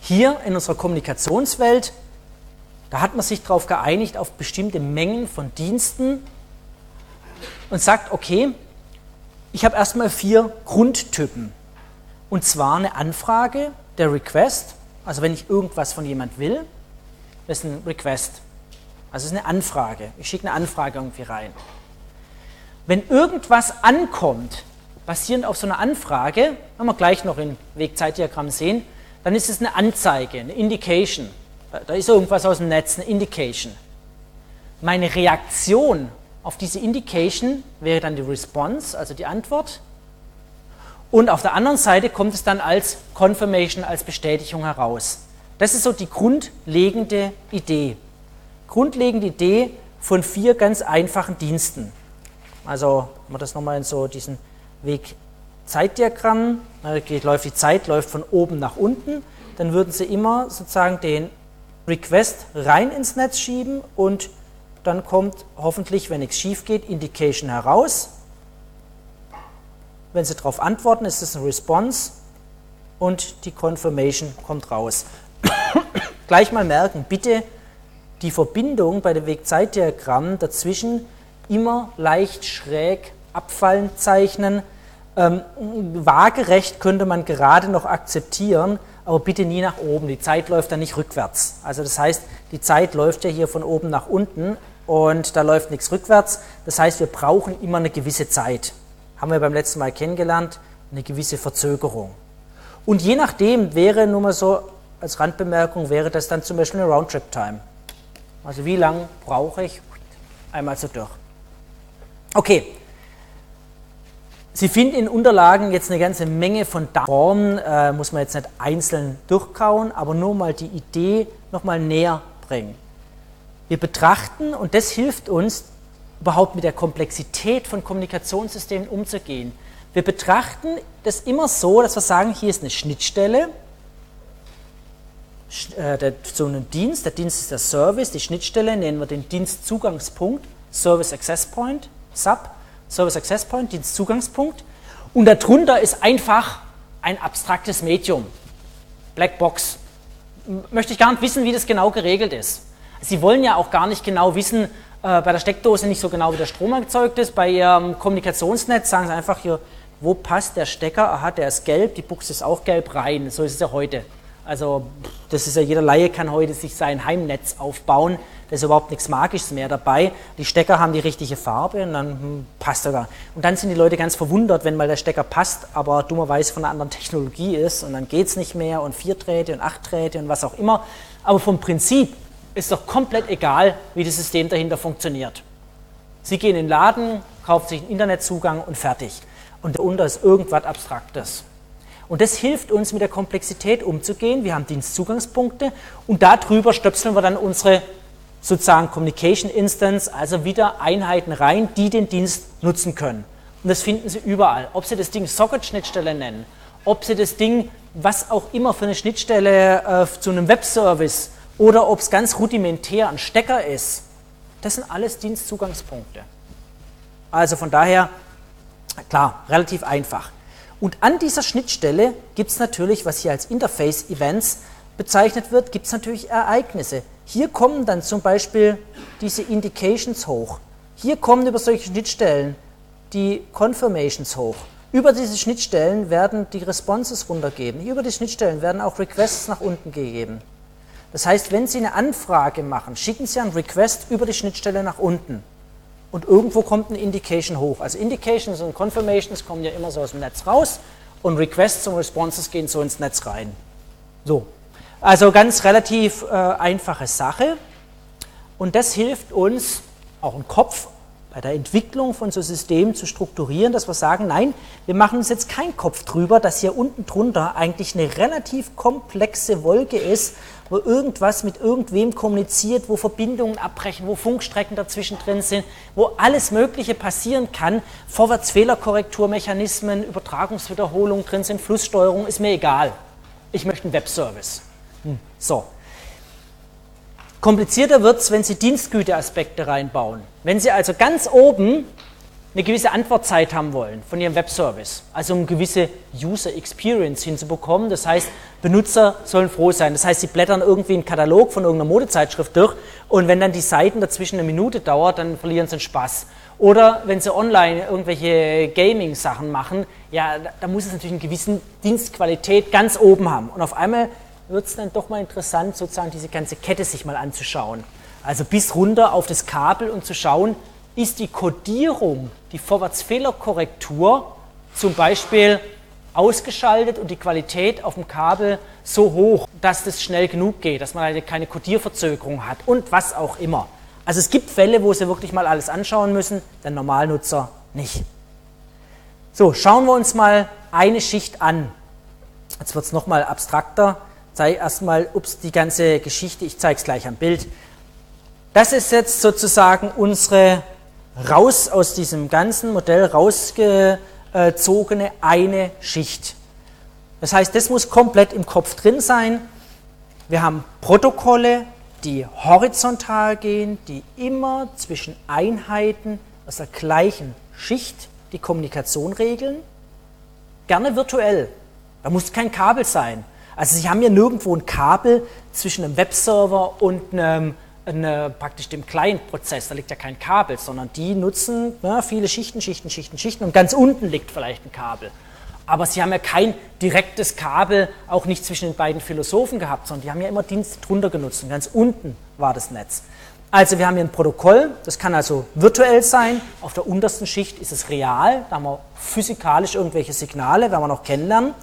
Hier in unserer Kommunikationswelt, da hat man sich darauf geeinigt, auf bestimmte Mengen von Diensten und sagt, okay, ich habe erstmal vier Grundtypen. Und zwar eine Anfrage, der Request, also wenn ich irgendwas von jemand will, das ist ein Request. Also ist eine Anfrage. Ich schicke eine Anfrage irgendwie rein. Wenn irgendwas ankommt, basierend auf so einer Anfrage, werden wir gleich noch im Wegzeitdiagramm sehen, dann ist es eine Anzeige, eine Indication. Da ist irgendwas aus dem Netz, eine Indication. Meine Reaktion auf diese Indication wäre dann die Response, also die Antwort. Und auf der anderen Seite kommt es dann als Confirmation, als Bestätigung heraus. Das ist so die grundlegende Idee. Grundlegende Idee von vier ganz einfachen Diensten. Also, wenn man das nochmal in so diesen Weg Zeitdiagramm, geht, läuft die Zeit, läuft von oben nach unten, dann würden Sie immer sozusagen den Request rein ins Netz schieben und dann kommt hoffentlich, wenn nichts schief geht, Indication heraus. Wenn Sie darauf antworten, ist es ein Response und die Confirmation kommt raus. Gleich mal merken, bitte die Verbindung bei dem Wegzeitdiagramm dazwischen immer leicht schräg abfallend zeichnen. Ähm, waagerecht könnte man gerade noch akzeptieren, aber bitte nie nach oben. Die Zeit läuft dann nicht rückwärts. Also das heißt, die Zeit läuft ja hier von oben nach unten und da läuft nichts rückwärts. Das heißt, wir brauchen immer eine gewisse Zeit. Haben wir beim letzten Mal kennengelernt, eine gewisse Verzögerung. Und je nachdem wäre nur mal so als Randbemerkung, wäre das dann zum Beispiel eine Roundtrip-Time. Also wie lange brauche ich einmal so durch. Okay. Sie finden in Unterlagen jetzt eine ganze Menge von Formen, äh, muss man jetzt nicht einzeln durchkauen, aber nur mal die Idee nochmal näher bringen. Wir betrachten, und das hilft uns, überhaupt mit der Komplexität von Kommunikationssystemen umzugehen. Wir betrachten das immer so, dass wir sagen, hier ist eine Schnittstelle äh, zu einem Dienst. Der Dienst ist der Service, die Schnittstelle nennen wir den Dienstzugangspunkt, Service Access Point, SAP, Service Access Point, Dienstzugangspunkt. Und darunter ist einfach ein abstraktes Medium, Blackbox. Möchte ich gar nicht wissen, wie das genau geregelt ist. Sie wollen ja auch gar nicht genau wissen, äh, bei der Steckdose nicht so genau, wie der Strom erzeugt ist. Bei Ihrem Kommunikationsnetz sagen Sie einfach hier, wo passt der Stecker? Aha, der ist gelb, die Buchse ist auch gelb rein. So ist es ja heute. Also, das ist ja jeder Laie kann heute sich sein Heimnetz aufbauen. Da ist überhaupt nichts Magisches mehr dabei. Die Stecker haben die richtige Farbe und dann hm, passt sogar. Und dann sind die Leute ganz verwundert, wenn mal der Stecker passt, aber dummerweise von einer anderen Technologie ist und dann geht es nicht mehr und vier Drähte und acht Drähte und was auch immer. Aber vom Prinzip ist doch komplett egal, wie das System dahinter funktioniert. Sie gehen in den Laden, kaufen sich einen Internetzugang und fertig. Und darunter ist irgendwas Abstraktes. Und das hilft uns, mit der Komplexität umzugehen. Wir haben Dienstzugangspunkte und darüber stöpseln wir dann unsere sozusagen Communication Instance, also wieder Einheiten rein, die den Dienst nutzen können. Und das finden Sie überall. Ob Sie das Ding Socket-Schnittstelle nennen, ob Sie das Ding, was auch immer für eine Schnittstelle äh, zu einem Webservice oder ob es ganz rudimentär ein Stecker ist, das sind alles Dienstzugangspunkte. Also von daher, klar, relativ einfach. Und an dieser Schnittstelle gibt es natürlich, was hier als Interface-Events bezeichnet wird, gibt es natürlich Ereignisse. Hier kommen dann zum Beispiel diese Indications hoch. Hier kommen über solche Schnittstellen die Confirmations hoch. Über diese Schnittstellen werden die Responses runtergegeben. Über die Schnittstellen werden auch Requests nach unten gegeben. Das heißt, wenn Sie eine Anfrage machen, schicken Sie einen Request über die Schnittstelle nach unten. Und irgendwo kommt eine Indication hoch. Also Indications und Confirmations kommen ja immer so aus dem Netz raus und Requests und Responses gehen so ins Netz rein. So. Also ganz relativ äh, einfache Sache. Und das hilft uns, auch im Kopf bei der Entwicklung von so Systemen zu strukturieren, dass wir sagen, nein, wir machen uns jetzt keinen Kopf drüber, dass hier unten drunter eigentlich eine relativ komplexe Wolke ist, wo irgendwas mit irgendwem kommuniziert, wo Verbindungen abbrechen, wo Funkstrecken dazwischen drin sind, wo alles Mögliche passieren kann, Vorwärtsfehlerkorrekturmechanismen, Übertragungswiederholung drin sind, Flusssteuerung, ist mir egal. Ich möchte einen Webservice. So. Komplizierter wird es, wenn Sie Dienstgüteaspekte reinbauen. Wenn Sie also ganz oben eine gewisse Antwortzeit haben wollen von Ihrem Webservice, also um gewisse User Experience hinzubekommen. Das heißt, Benutzer sollen froh sein. Das heißt, Sie blättern irgendwie einen Katalog von irgendeiner Modezeitschrift durch und wenn dann die Seiten dazwischen eine Minute dauert, dann verlieren Sie den Spaß. Oder wenn Sie online irgendwelche Gaming-Sachen machen, ja, da muss es natürlich eine gewisse Dienstqualität ganz oben haben. Und auf einmal wird es dann doch mal interessant, sozusagen diese ganze Kette sich mal anzuschauen. Also bis runter auf das Kabel und zu schauen, ist die Codierung, die Vorwärtsfehlerkorrektur zum Beispiel ausgeschaltet und die Qualität auf dem Kabel so hoch, dass das schnell genug geht, dass man keine Codierverzögerung hat und was auch immer. Also es gibt Fälle, wo Sie wirklich mal alles anschauen müssen, der Normalnutzer nicht. So, schauen wir uns mal eine Schicht an. Jetzt wird es nochmal abstrakter. Zeige erstmal, ups, die ganze Geschichte, ich zeige es gleich am Bild. Das ist jetzt sozusagen unsere raus aus diesem ganzen Modell rausgezogene eine Schicht. Das heißt, das muss komplett im Kopf drin sein. Wir haben Protokolle, die horizontal gehen, die immer zwischen Einheiten aus der gleichen Schicht die Kommunikation regeln. Gerne virtuell. Da muss kein Kabel sein. Also Sie haben ja nirgendwo ein Kabel zwischen einem Webserver und einem eine, praktisch dem Client-Prozess, da liegt ja kein Kabel, sondern die nutzen na, viele Schichten, Schichten, Schichten, Schichten und ganz unten liegt vielleicht ein Kabel. Aber sie haben ja kein direktes Kabel, auch nicht zwischen den beiden Philosophen gehabt, sondern die haben ja immer Dienste drunter genutzt und ganz unten war das Netz. Also wir haben hier ein Protokoll, das kann also virtuell sein, auf der untersten Schicht ist es real, da haben wir physikalisch irgendwelche Signale, werden wir noch kennenlernen.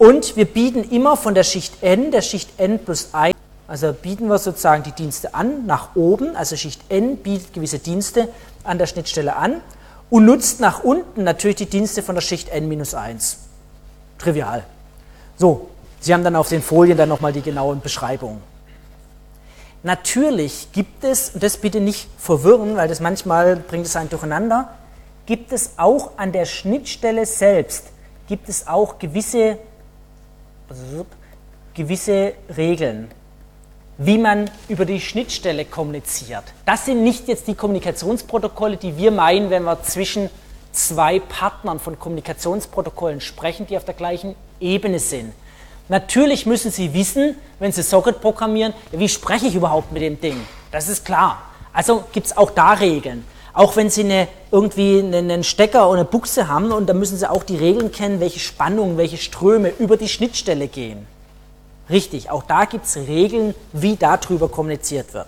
Und wir bieten immer von der Schicht n, der Schicht n plus 1, also bieten wir sozusagen die Dienste an nach oben, also Schicht N bietet gewisse Dienste an der Schnittstelle an und nutzt nach unten natürlich die Dienste von der Schicht N-1. Trivial. So, Sie haben dann auf den Folien dann nochmal die genauen Beschreibungen. Natürlich gibt es, und das bitte nicht verwirren, weil das manchmal bringt es einen durcheinander, gibt es auch an der Schnittstelle selbst, gibt es auch gewisse, gewisse Regeln wie man über die Schnittstelle kommuniziert. Das sind nicht jetzt die Kommunikationsprotokolle, die wir meinen, wenn wir zwischen zwei Partnern von Kommunikationsprotokollen sprechen, die auf der gleichen Ebene sind. Natürlich müssen Sie wissen, wenn Sie Socket programmieren, wie spreche ich überhaupt mit dem Ding? Das ist klar. Also gibt es auch da Regeln. Auch wenn Sie eine, irgendwie einen Stecker oder eine Buchse haben, und da müssen Sie auch die Regeln kennen, welche Spannungen, welche Ströme über die Schnittstelle gehen. Richtig, auch da gibt es Regeln, wie darüber kommuniziert wird.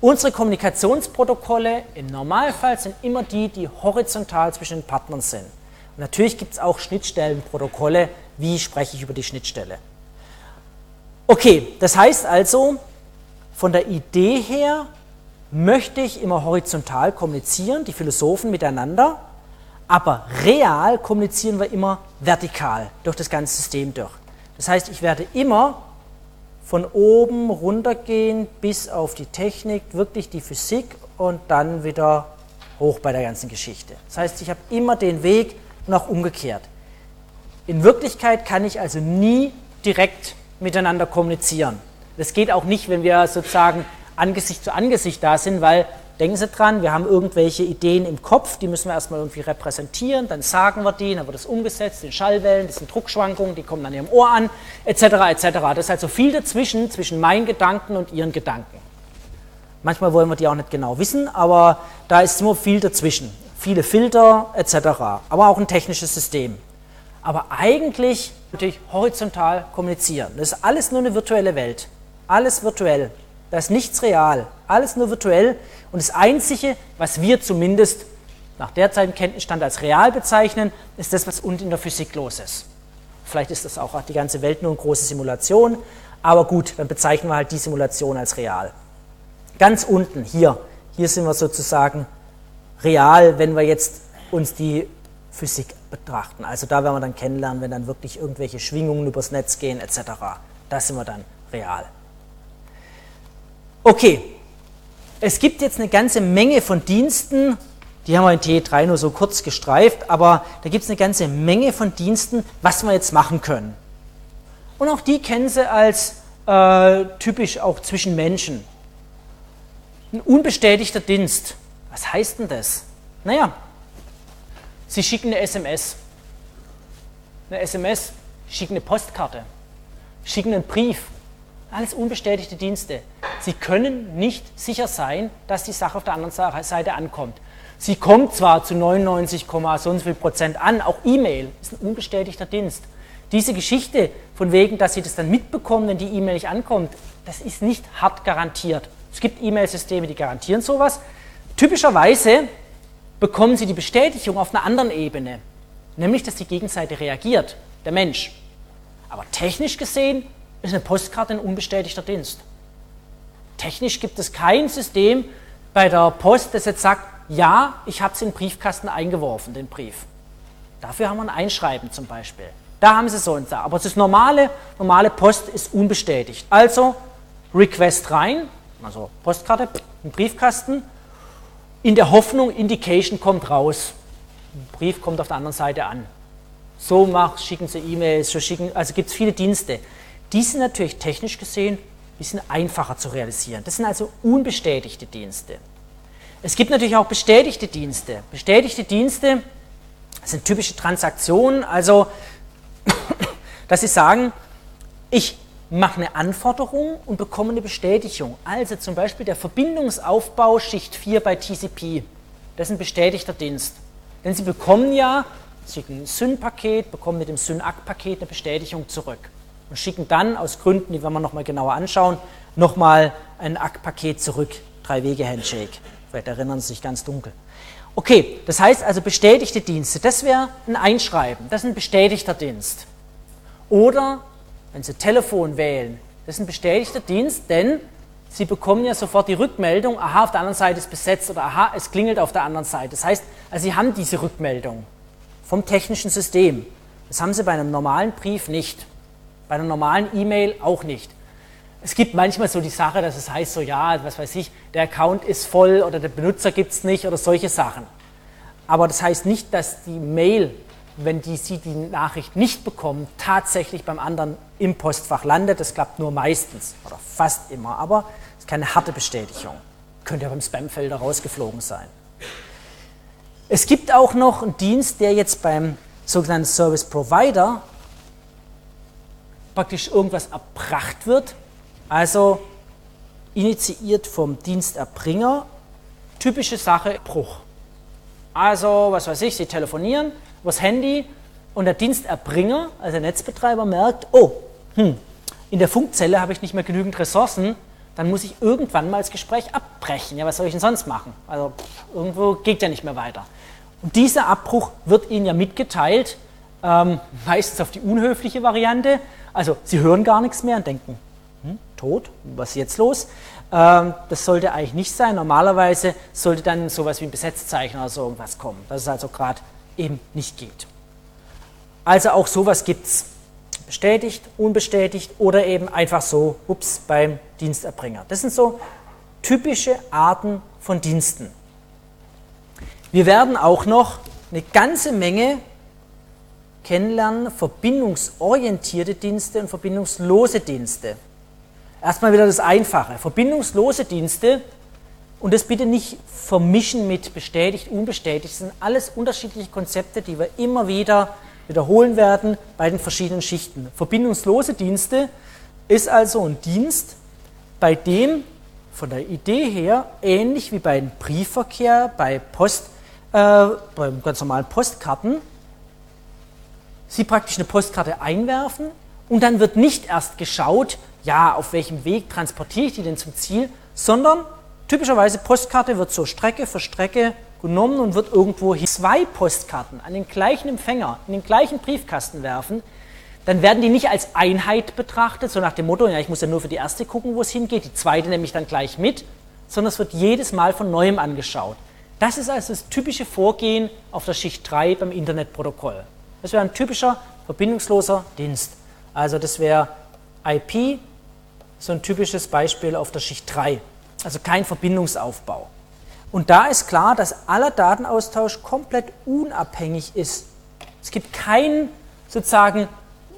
Unsere Kommunikationsprotokolle im Normalfall sind immer die, die horizontal zwischen den Partnern sind. Und natürlich gibt es auch Schnittstellenprotokolle, wie spreche ich über die Schnittstelle. Okay, das heißt also, von der Idee her möchte ich immer horizontal kommunizieren, die Philosophen miteinander, aber real kommunizieren wir immer vertikal durch das ganze System durch. Das heißt, ich werde immer von oben runtergehen bis auf die Technik, wirklich die Physik und dann wieder hoch bei der ganzen Geschichte. Das heißt, ich habe immer den Weg noch umgekehrt. In Wirklichkeit kann ich also nie direkt miteinander kommunizieren. Das geht auch nicht, wenn wir sozusagen Angesicht zu Angesicht da sind, weil Denken Sie dran, wir haben irgendwelche Ideen im Kopf, die müssen wir erstmal irgendwie repräsentieren, dann sagen wir die, dann wird das umgesetzt in Schallwellen, das sind Druckschwankungen, die kommen an Ihrem Ohr an, etc. etc. Das ist also viel dazwischen, zwischen meinen Gedanken und Ihren Gedanken. Manchmal wollen wir die auch nicht genau wissen, aber da ist immer viel dazwischen. Viele Filter etc. Aber auch ein technisches System. Aber eigentlich natürlich horizontal kommunizieren. Das ist alles nur eine virtuelle Welt. Alles virtuell. Da ist nichts real. Alles nur virtuell. Und das Einzige, was wir zumindest nach derzeitigem Kenntnisstand als real bezeichnen, ist das, was unten in der Physik los ist. Vielleicht ist das auch die ganze Welt nur eine große Simulation, aber gut, dann bezeichnen wir halt die Simulation als real. Ganz unten, hier, hier sind wir sozusagen real, wenn wir jetzt uns die Physik betrachten. Also da werden wir dann kennenlernen, wenn dann wirklich irgendwelche Schwingungen übers Netz gehen etc. Da sind wir dann real. Okay, es gibt jetzt eine ganze Menge von Diensten, die haben wir in T3 nur so kurz gestreift, aber da gibt es eine ganze Menge von Diensten, was wir jetzt machen können. Und auch die kennen Sie als äh, typisch auch zwischen Menschen. Ein unbestätigter Dienst. Was heißt denn das? Naja, Sie schicken eine SMS. Eine SMS, schicken eine Postkarte, schicken einen Brief. Alles unbestätigte Dienste. Sie können nicht sicher sein, dass die Sache auf der anderen Seite ankommt. Sie kommt zwar zu 99, so und viel Prozent an, auch E-Mail ist ein unbestätigter Dienst. Diese Geschichte von wegen, dass Sie das dann mitbekommen, wenn die E-Mail nicht ankommt, das ist nicht hart garantiert. Es gibt E-Mail-Systeme, die garantieren sowas. Typischerweise bekommen Sie die Bestätigung auf einer anderen Ebene, nämlich dass die Gegenseite reagiert, der Mensch. Aber technisch gesehen ist eine Postkarte ein unbestätigter Dienst. Technisch gibt es kein System bei der Post, das jetzt sagt, ja, ich habe es in den Briefkasten eingeworfen, den Brief. Dafür haben wir ein Einschreiben zum Beispiel. Da haben sie so und so. Aber das normale, normale Post ist unbestätigt. Also Request rein, also Postkarte, ein Briefkasten, in der Hoffnung, Indication kommt raus. Ein Brief kommt auf der anderen Seite an. So mach, schicken sie E-Mails, so schicken, also gibt es viele Dienste. Die sind natürlich technisch gesehen bisschen einfacher zu realisieren. Das sind also unbestätigte Dienste. Es gibt natürlich auch bestätigte Dienste. Bestätigte Dienste sind typische Transaktionen, also dass Sie sagen, ich mache eine Anforderung und bekomme eine Bestätigung. Also zum Beispiel der Verbindungsaufbau Schicht 4 bei TCP. Das ist ein bestätigter Dienst. Denn Sie bekommen ja, ein SYN-Paket, bekommen mit dem SYN-ACK-Paket eine Bestätigung zurück und schicken dann aus Gründen, die werden wir nochmal genauer anschauen, nochmal ein ACK-Paket zurück. Drei-Wege-Handshake. Vielleicht erinnern Sie sich ganz dunkel. Okay, das heißt also bestätigte Dienste, das wäre ein Einschreiben, das ist ein bestätigter Dienst. Oder wenn Sie Telefon wählen, das ist ein bestätigter Dienst, denn Sie bekommen ja sofort die Rückmeldung, aha, auf der anderen Seite ist besetzt oder aha, es klingelt auf der anderen Seite. Das heißt, also Sie haben diese Rückmeldung vom technischen System. Das haben Sie bei einem normalen Brief nicht, bei einer normalen E-Mail auch nicht. Es gibt manchmal so die Sache, dass es heißt so, ja, was weiß ich, der Account ist voll oder der Benutzer gibt es nicht oder solche Sachen. Aber das heißt nicht, dass die Mail, wenn die, Sie die Nachricht nicht bekommen, tatsächlich beim anderen im Postfach landet. Das klappt nur meistens oder fast immer, aber es ist keine harte Bestätigung. Könnte ja beim Spamfelder rausgeflogen sein. Es gibt auch noch einen Dienst, der jetzt beim sogenannten Service Provider praktisch irgendwas erbracht wird, also initiiert vom Diensterbringer, typische Sache Bruch. Also, was weiß ich, Sie telefonieren übers Handy und der Diensterbringer, also der Netzbetreiber, merkt, oh, hm, in der Funkzelle habe ich nicht mehr genügend Ressourcen, dann muss ich irgendwann mal das Gespräch abbrechen. Ja, was soll ich denn sonst machen? Also pff, irgendwo geht ja nicht mehr weiter. Und dieser Abbruch wird Ihnen ja mitgeteilt, ähm, meistens auf die unhöfliche Variante. Also Sie hören gar nichts mehr und denken, hm, tot, was ist jetzt los? Ähm, das sollte eigentlich nicht sein. Normalerweise sollte dann sowas wie ein Besetzzeichen oder so irgendwas kommen, dass es also gerade eben nicht geht. Also auch sowas gibt es. Bestätigt, unbestätigt oder eben einfach so, ups, beim Diensterbringer. Das sind so typische Arten von Diensten. Wir werden auch noch eine ganze Menge kennenlernen, verbindungsorientierte Dienste und verbindungslose Dienste. Erstmal wieder das Einfache. Verbindungslose Dienste, und das bitte nicht vermischen mit bestätigt, unbestätigt, das sind alles unterschiedliche Konzepte, die wir immer wieder wiederholen werden bei den verschiedenen Schichten. Verbindungslose Dienste ist also ein Dienst, bei dem von der Idee her ähnlich wie beim Briefverkehr, bei Post, äh, beim ganz normalen Postkarten, Sie praktisch eine Postkarte einwerfen und dann wird nicht erst geschaut, ja, auf welchem Weg transportiere ich die denn zum Ziel, sondern typischerweise Postkarte wird so Strecke für Strecke genommen und wird irgendwo hier zwei Postkarten an den gleichen Empfänger in den gleichen Briefkasten werfen, dann werden die nicht als Einheit betrachtet, so nach dem Motto, ja, ich muss ja nur für die erste gucken, wo es hingeht, die zweite nehme ich dann gleich mit, sondern es wird jedes Mal von neuem angeschaut. Das ist also das typische Vorgehen auf der Schicht 3 beim Internetprotokoll. Das wäre ein typischer verbindungsloser Dienst. Also das wäre IP, so ein typisches Beispiel auf der Schicht 3. Also kein Verbindungsaufbau. Und da ist klar, dass aller Datenaustausch komplett unabhängig ist. Es gibt keinen sozusagen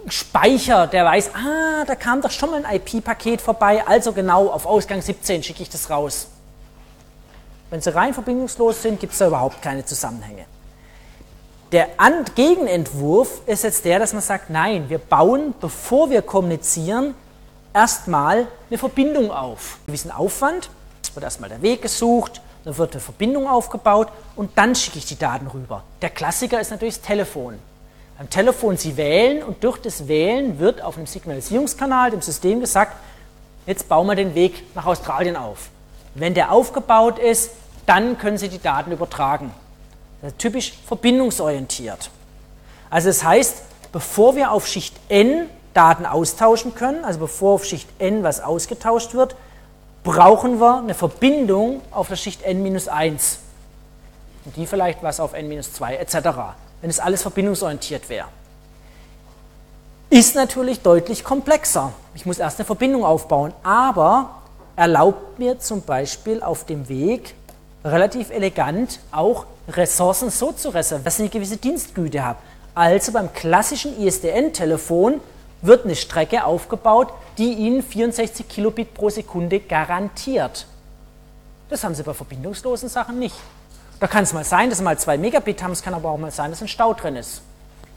Speicher, der weiß, ah, da kam doch schon mal ein IP-Paket vorbei, also genau auf Ausgang 17 schicke ich das raus. Wenn sie rein verbindungslos sind, gibt es da überhaupt keine Zusammenhänge. Der Gegenentwurf ist jetzt der, dass man sagt, nein, wir bauen, bevor wir kommunizieren, erstmal eine Verbindung auf. Einen gewissen Aufwand, es wird erstmal der Weg gesucht, dann wird eine Verbindung aufgebaut und dann schicke ich die Daten rüber. Der Klassiker ist natürlich das Telefon. Beim Telefon Sie wählen und durch das Wählen wird auf einem Signalisierungskanal dem System gesagt, jetzt bauen wir den Weg nach Australien auf. Wenn der aufgebaut ist, dann können Sie die Daten übertragen. Ist typisch verbindungsorientiert. Also das heißt, bevor wir auf Schicht N Daten austauschen können, also bevor auf Schicht N was ausgetauscht wird, brauchen wir eine Verbindung auf der Schicht N-1 und die vielleicht was auf N-2 etc., wenn es alles verbindungsorientiert wäre. Ist natürlich deutlich komplexer. Ich muss erst eine Verbindung aufbauen, aber erlaubt mir zum Beispiel auf dem Weg relativ elegant auch Ressourcen so zu reservieren, dass ich eine gewisse Dienstgüte habe. Also beim klassischen ISDN-Telefon wird eine Strecke aufgebaut, die Ihnen 64 Kilobit pro Sekunde garantiert. Das haben Sie bei verbindungslosen Sachen nicht. Da kann es mal sein, dass Sie mal 2 Megabit haben, es kann aber auch mal sein, dass ein Stau drin ist.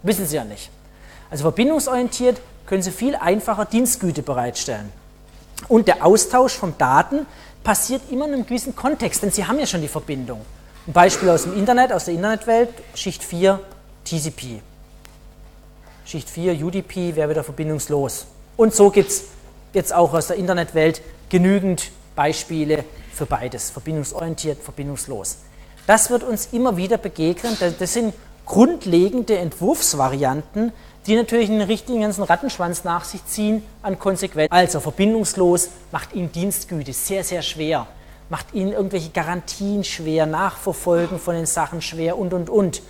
Wissen Sie ja nicht. Also verbindungsorientiert können Sie viel einfacher Dienstgüte bereitstellen. Und der Austausch von Daten passiert immer in einem gewissen Kontext, denn Sie haben ja schon die Verbindung. Ein Beispiel aus dem Internet, aus der Internetwelt, Schicht 4, TCP. Schicht 4, UDP wäre wieder verbindungslos. Und so gibt es jetzt auch aus der Internetwelt genügend Beispiele für beides, verbindungsorientiert, verbindungslos. Das wird uns immer wieder begegnen. Das sind grundlegende Entwurfsvarianten, die natürlich einen richtigen ganzen Rattenschwanz nach sich ziehen an Konsequenzen. Also verbindungslos macht Ihnen Dienstgüte sehr, sehr schwer, macht Ihnen irgendwelche Garantien schwer, Nachverfolgen von den Sachen schwer und, und, und.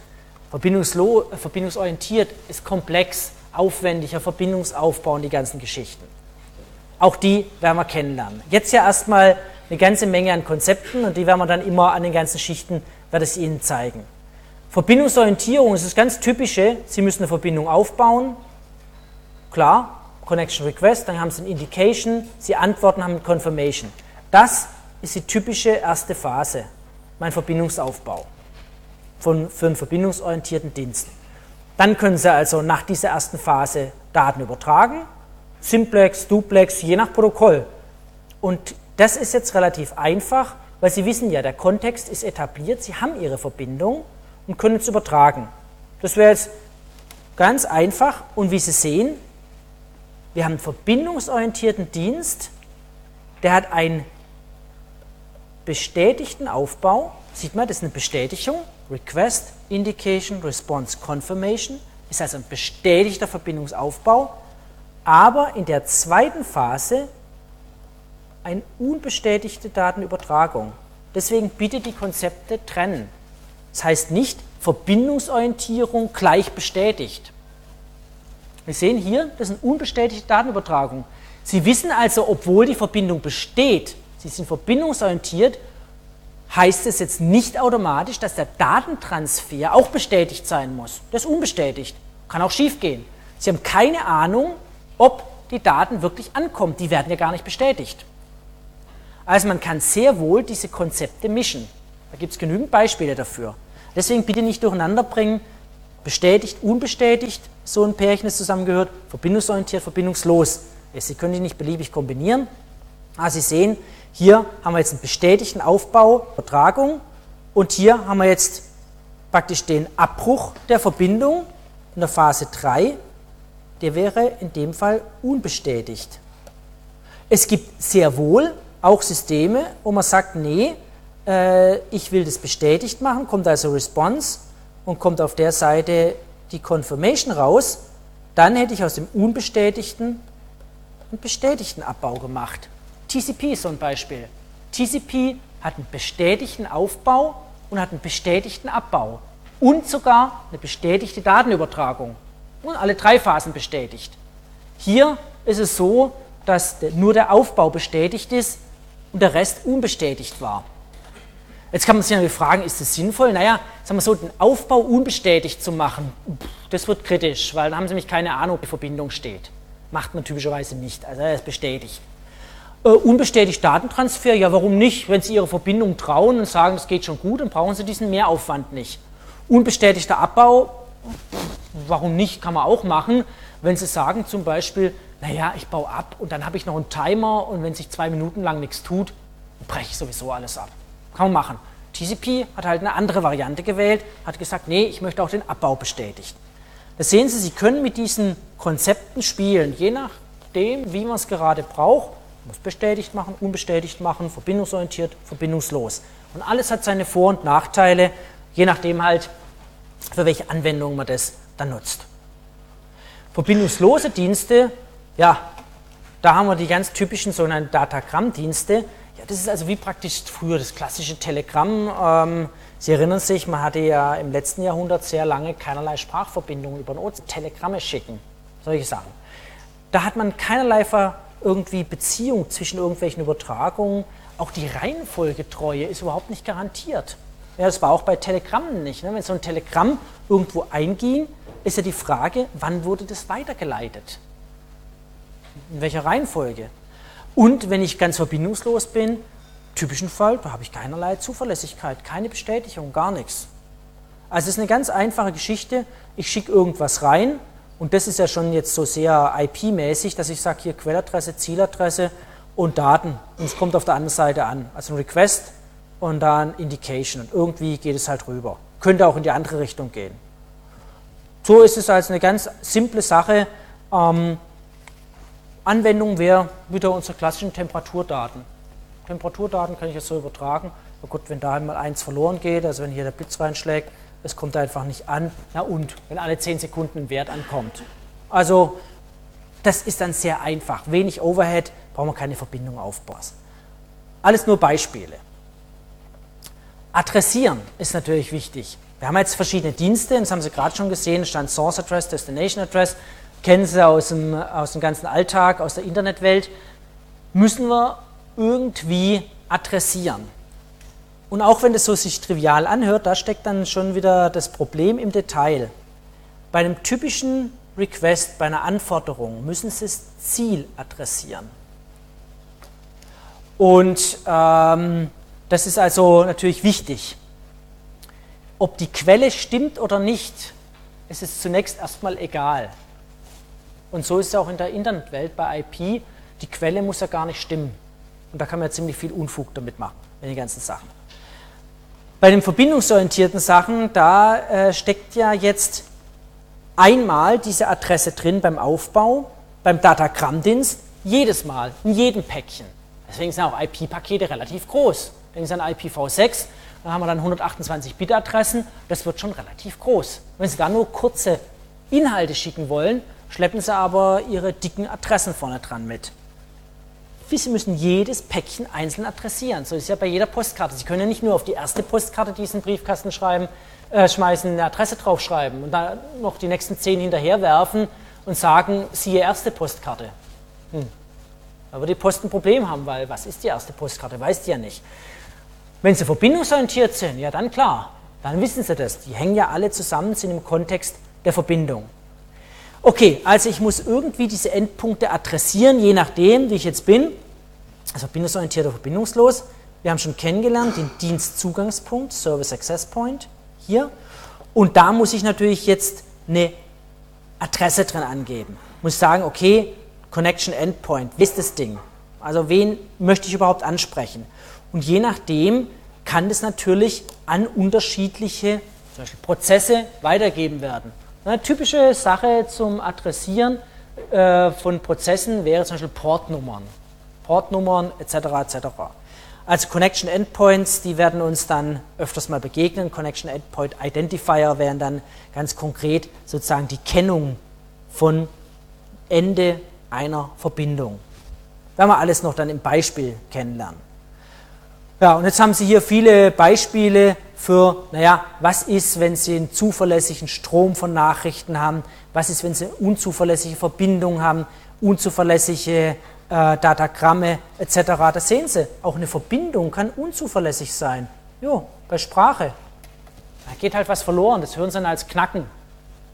verbindungsorientiert ist komplex, aufwendiger Verbindungsaufbau und die ganzen Geschichten. Auch die werden wir kennenlernen. Jetzt ja erstmal eine ganze Menge an Konzepten und die werden wir dann immer an den ganzen Schichten, werde ich Ihnen zeigen. Verbindungsorientierung ist das ganz typische. Sie müssen eine Verbindung aufbauen. Klar, Connection Request, dann haben Sie ein Indication, Sie antworten, haben ein Confirmation. Das ist die typische erste Phase, mein Verbindungsaufbau von, für einen verbindungsorientierten Dienst. Dann können Sie also nach dieser ersten Phase Daten übertragen, Simplex, Duplex, je nach Protokoll. Und das ist jetzt relativ einfach, weil Sie wissen ja, der Kontext ist etabliert, Sie haben Ihre Verbindung und können es übertragen. Das wäre jetzt ganz einfach und wie Sie sehen, wir haben einen verbindungsorientierten Dienst, der hat einen bestätigten Aufbau. Sieht man, das ist eine Bestätigung. Request, Indication, Response, Confirmation ist also ein bestätigter Verbindungsaufbau, aber in der zweiten Phase eine unbestätigte Datenübertragung. Deswegen bitte die Konzepte trennen. Das heißt nicht Verbindungsorientierung gleich bestätigt. Wir sehen hier, das ist eine unbestätigte Datenübertragung. Sie wissen also, obwohl die Verbindung besteht, Sie sind verbindungsorientiert, heißt es jetzt nicht automatisch, dass der Datentransfer auch bestätigt sein muss. Das ist unbestätigt. Kann auch schief gehen. Sie haben keine Ahnung, ob die Daten wirklich ankommen. Die werden ja gar nicht bestätigt. Also man kann sehr wohl diese Konzepte mischen. Da gibt es genügend Beispiele dafür. Deswegen bitte nicht durcheinander bringen, bestätigt, unbestätigt, so ein Pärchen, das zusammengehört, verbindungsorientiert, verbindungslos. Sie können die nicht beliebig kombinieren. Aber Sie sehen, hier haben wir jetzt einen bestätigten Aufbau, Übertragung und hier haben wir jetzt praktisch den Abbruch der Verbindung in der Phase 3. Der wäre in dem Fall unbestätigt. Es gibt sehr wohl auch Systeme, wo man sagt, nee, äh, ich will das bestätigt machen, kommt also Response und kommt auf der Seite die Confirmation raus, dann hätte ich aus dem unbestätigten einen bestätigten Abbau gemacht. TCP ist so ein Beispiel. TCP hat einen bestätigten Aufbau und hat einen bestätigten Abbau und sogar eine bestätigte Datenübertragung. Und alle drei Phasen bestätigt. Hier ist es so, dass nur der Aufbau bestätigt ist und der Rest unbestätigt war. Jetzt kann man sich natürlich fragen, ist das sinnvoll? Naja, sagen wir so, den Aufbau unbestätigt zu machen, das wird kritisch, weil dann haben Sie nämlich keine Ahnung, ob die Verbindung steht. Macht man typischerweise nicht, also er ist bestätigt. Äh, unbestätigt Datentransfer, ja warum nicht? Wenn Sie Ihre Verbindung trauen und sagen, es geht schon gut, dann brauchen Sie diesen Mehraufwand nicht. Unbestätigter Abbau, warum nicht, kann man auch machen, wenn Sie sagen zum Beispiel, naja, ich baue ab und dann habe ich noch einen Timer und wenn sich zwei Minuten lang nichts tut, breche ich sowieso alles ab. Kann man machen. TCP hat halt eine andere Variante gewählt, hat gesagt, nee, ich möchte auch den Abbau bestätigen. Das sehen Sie, Sie können mit diesen Konzepten spielen, je nachdem, wie man es gerade braucht. Muss bestätigt machen, unbestätigt machen, verbindungsorientiert, verbindungslos. Und alles hat seine Vor- und Nachteile, je nachdem halt, für welche Anwendung man das dann nutzt. Verbindungslose Dienste, ja, da haben wir die ganz typischen sogenannten Datagramm-Dienste. Ja, das ist also wie praktisch früher das klassische Telegramm. Ähm, Sie erinnern sich, man hatte ja im letzten Jahrhundert sehr lange keinerlei Sprachverbindungen über den Ozean, Telegramme schicken, solche Sachen. Da hat man keinerlei irgendwie Beziehung zwischen irgendwelchen Übertragungen. Auch die Reihenfolgetreue ist überhaupt nicht garantiert. Ja, das war auch bei Telegrammen nicht. Ne? Wenn so ein Telegramm irgendwo einging, ist ja die Frage, wann wurde das weitergeleitet? In welcher Reihenfolge? Und wenn ich ganz verbindungslos bin, typischen Fall, da habe ich keinerlei Zuverlässigkeit, keine Bestätigung, gar nichts. Also es ist eine ganz einfache Geschichte. Ich schicke irgendwas rein und das ist ja schon jetzt so sehr IP-mäßig, dass ich sage, hier Quelladresse, Zieladresse und Daten. Und es kommt auf der anderen Seite an. Also ein Request und dann Indication. Und irgendwie geht es halt rüber. Könnte auch in die andere Richtung gehen. So ist es als eine ganz simple Sache. Ähm, Anwendung wäre wieder unsere klassischen Temperaturdaten. Temperaturdaten kann ich jetzt so übertragen. Na gut, wenn da einmal eins verloren geht, also wenn hier der Blitz reinschlägt, es kommt einfach nicht an. Na und, wenn alle 10 Sekunden ein Wert ankommt. Also, das ist dann sehr einfach. Wenig Overhead, brauchen wir keine Verbindung aufbauen. Alles nur Beispiele. Adressieren ist natürlich wichtig. Wir haben jetzt verschiedene Dienste, das haben Sie gerade schon gesehen, stand Source Address, Destination Address, kennen Sie aus dem, aus dem ganzen Alltag, aus der Internetwelt, müssen wir irgendwie adressieren. Und auch wenn das so sich trivial anhört, da steckt dann schon wieder das Problem im Detail. Bei einem typischen Request, bei einer Anforderung, müssen Sie das Ziel adressieren. Und ähm, das ist also natürlich wichtig. Ob die Quelle stimmt oder nicht, ist es zunächst erstmal egal. Und so ist es auch in der Internetwelt bei IP. Die Quelle muss ja gar nicht stimmen. Und da kann man ja ziemlich viel Unfug damit machen, mit den ganzen Sachen. Bei den verbindungsorientierten Sachen, da äh, steckt ja jetzt einmal diese Adresse drin beim Aufbau, beim Datagrammdienst, jedes Mal, in jedem Päckchen. Deswegen sind auch IP-Pakete relativ groß. Denken Sie an IPv6, da haben wir dann 128-Bit-Adressen, das wird schon relativ groß. Wenn Sie da nur kurze Inhalte schicken wollen, schleppen Sie aber Ihre dicken Adressen vorne dran mit. Sie müssen jedes Päckchen einzeln adressieren. So ist es ja bei jeder Postkarte. Sie können ja nicht nur auf die erste Postkarte, die Sie in den Briefkasten schreiben, äh, schmeißen, eine Adresse draufschreiben und dann noch die nächsten zehn hinterher werfen und sagen, siehe erste Postkarte. Hm. Da wird die Post ein Problem haben, weil was ist die erste Postkarte? Weiß die ja nicht. Wenn Sie verbindungsorientiert sind, ja dann klar, dann wissen Sie das. Die hängen ja alle zusammen, sind im Kontext der Verbindung. Okay, also ich muss irgendwie diese Endpunkte adressieren, je nachdem, wie ich jetzt bin. Also verbindungsorientiert oder verbindungslos. Wir haben schon kennengelernt den Dienstzugangspunkt, Service Access Point, hier. Und da muss ich natürlich jetzt eine Adresse drin angeben. Ich muss sagen, okay, Connection Endpoint, wie ist das Ding? Also wen möchte ich überhaupt ansprechen? Und je nachdem kann das natürlich an unterschiedliche Prozesse weitergeben werden. Eine typische Sache zum Adressieren äh, von Prozessen wäre zum Beispiel Portnummern. Portnummern etc. etc. Also Connection Endpoints, die werden uns dann öfters mal begegnen. Connection Endpoint Identifier wären dann ganz konkret sozusagen die Kennung von Ende einer Verbindung. Werden wir alles noch dann im Beispiel kennenlernen. Ja, und jetzt haben Sie hier viele Beispiele für, naja, was ist, wenn Sie einen zuverlässigen Strom von Nachrichten haben, was ist, wenn Sie eine unzuverlässige Verbindung haben, unzuverlässige äh, Datagramme etc. Da sehen Sie, auch eine Verbindung kann unzuverlässig sein. Jo, bei Sprache. Da geht halt was verloren, das hören Sie dann als Knacken.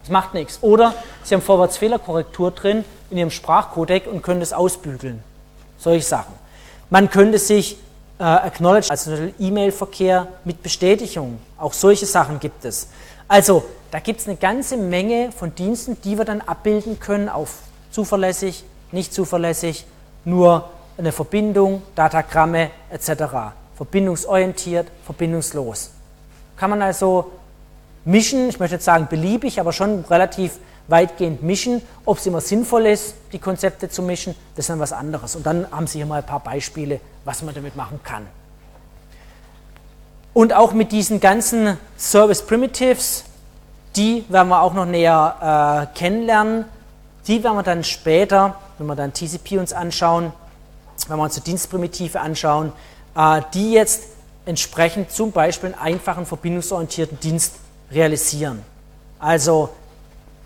Das macht nichts. Oder Sie haben Vorwärtsfehlerkorrektur drin in Ihrem Sprachcodec und können das ausbügeln. Solche Sachen. Man könnte sich äh, acknowledge, also E-Mail-Verkehr mit Bestätigung. Auch solche Sachen gibt es. Also, da gibt es eine ganze Menge von Diensten, die wir dann abbilden können auf zuverlässig, nicht zuverlässig, nur eine Verbindung, Datagramme etc. Verbindungsorientiert, verbindungslos. Kann man also mischen, ich möchte jetzt sagen beliebig, aber schon relativ weitgehend mischen. Ob es immer sinnvoll ist, die Konzepte zu mischen, das ist dann was anderes. Und dann haben Sie hier mal ein paar Beispiele, was man damit machen kann. Und auch mit diesen ganzen Service Primitives, die werden wir auch noch näher äh, kennenlernen. Die werden wir dann später, wenn wir dann TCP uns anschauen, wenn wir uns die Dienstprimitive anschauen, äh, die jetzt entsprechend zum Beispiel einen einfachen verbindungsorientierten Dienst realisieren. Also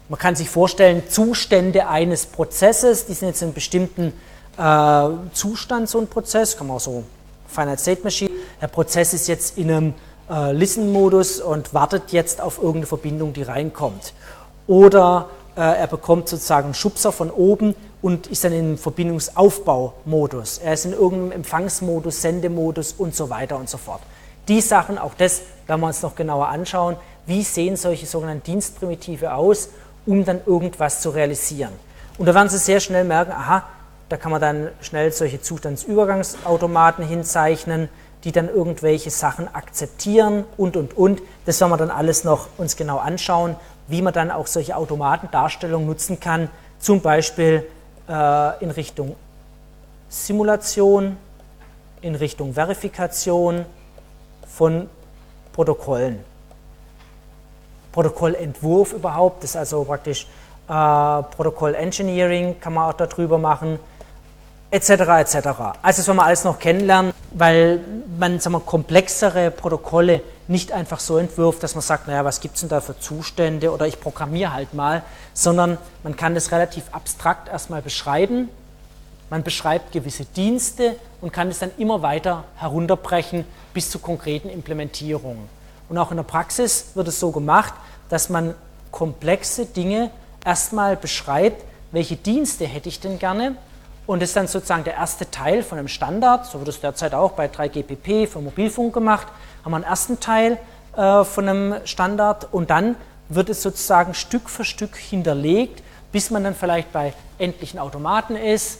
man kann sich vorstellen, Zustände eines Prozesses, die sind jetzt in einem bestimmten äh, Zustand, so ein Prozess, kann man auch so Finite State Machine, der Prozess ist jetzt in einem äh, Listen-Modus und wartet jetzt auf irgendeine Verbindung, die reinkommt. Oder äh, er bekommt sozusagen einen Schubser von oben und ist dann in Verbindungsaufbaumodus. Er ist in irgendeinem Empfangsmodus, Sendemodus und so weiter und so fort. Die Sachen, auch das werden wir uns noch genauer anschauen. Wie sehen solche sogenannten Dienstprimitive aus, um dann irgendwas zu realisieren? Und da werden Sie sehr schnell merken, aha, da kann man dann schnell solche Zustandsübergangsautomaten hinzeichnen, die dann irgendwelche Sachen akzeptieren und, und, und. Das werden wir dann alles noch uns genau anschauen, wie man dann auch solche Automatendarstellungen nutzen kann, zum Beispiel äh, in Richtung Simulation, in Richtung Verifikation von Protokollen. Protokollentwurf überhaupt, das ist also praktisch äh, Protokoll Engineering, kann man auch darüber machen, etc. etc. Also das wollen wir alles noch kennenlernen, weil man sagen wir, komplexere Protokolle nicht einfach so entwirft, dass man sagt, naja, was gibt es denn da für Zustände oder ich programmiere halt mal, sondern man kann das relativ abstrakt erstmal beschreiben. Man beschreibt gewisse Dienste und kann es dann immer weiter herunterbrechen bis zu konkreten Implementierungen. Und auch in der Praxis wird es so gemacht, dass man komplexe Dinge erstmal beschreibt, welche Dienste hätte ich denn gerne und das ist dann sozusagen der erste Teil von einem Standard, so wird es derzeit auch bei 3GPP für Mobilfunk gemacht, haben wir einen ersten Teil äh, von einem Standard und dann wird es sozusagen Stück für Stück hinterlegt, bis man dann vielleicht bei endlichen Automaten ist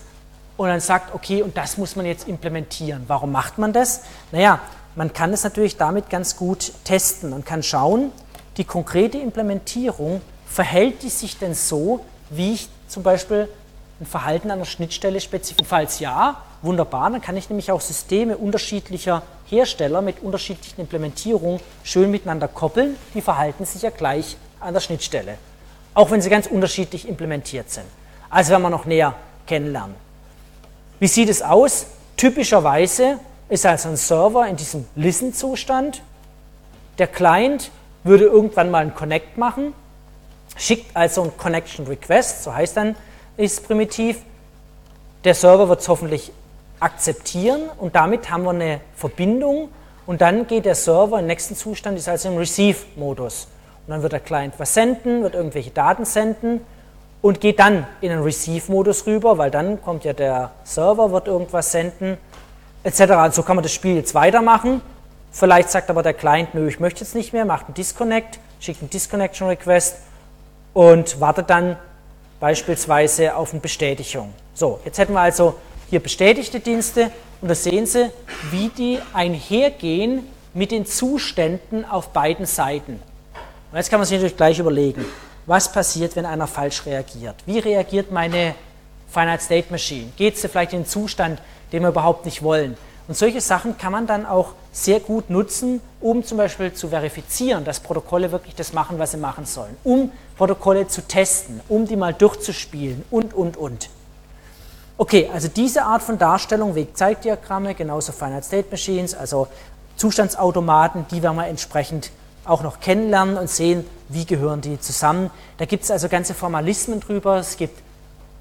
und dann sagt, okay, und das muss man jetzt implementieren. Warum macht man das? Naja, man kann es natürlich damit ganz gut testen und kann schauen, die konkrete Implementierung, verhält die sich denn so, wie ich zum Beispiel ein Verhalten an der Schnittstelle spezifizieren? Falls ja, wunderbar, dann kann ich nämlich auch Systeme unterschiedlicher Hersteller mit unterschiedlichen Implementierungen schön miteinander koppeln. Die verhalten sich ja gleich an der Schnittstelle, auch wenn sie ganz unterschiedlich implementiert sind. Also werden wir noch näher kennenlernen. Wie sieht es aus? Typischerweise ist also ein Server in diesem Listen-Zustand. Der Client würde irgendwann mal einen Connect machen, schickt also einen Connection Request, so heißt dann ist primitiv. Der Server wird es hoffentlich akzeptieren und damit haben wir eine Verbindung und dann geht der Server im nächsten Zustand, ist also im Receive-Modus. Und dann wird der Client was senden, wird irgendwelche Daten senden und geht dann in den Receive-Modus rüber, weil dann kommt ja der Server, wird irgendwas senden, etc. Also kann man das Spiel jetzt weitermachen. Vielleicht sagt aber der Client, nö, ich möchte jetzt nicht mehr, macht einen Disconnect, schickt einen Disconnection Request und wartet dann beispielsweise auf eine Bestätigung. So, jetzt hätten wir also hier bestätigte Dienste und da sehen Sie, wie die einhergehen mit den Zuständen auf beiden Seiten. Und jetzt kann man sich natürlich gleich überlegen, was passiert, wenn einer falsch reagiert? Wie reagiert meine Finite State Machine? Geht sie vielleicht in den Zustand, den wir überhaupt nicht wollen? Und solche Sachen kann man dann auch sehr gut nutzen, um zum Beispiel zu verifizieren, dass Protokolle wirklich das machen, was sie machen sollen, um Protokolle zu testen, um die mal durchzuspielen und, und, und. Okay, also diese Art von Darstellung, Wegzeitdiagramme, genauso Finite State Machines, also Zustandsautomaten, die werden wir entsprechend auch noch kennenlernen und sehen, wie gehören die zusammen. Da gibt es also ganze Formalismen drüber, es gibt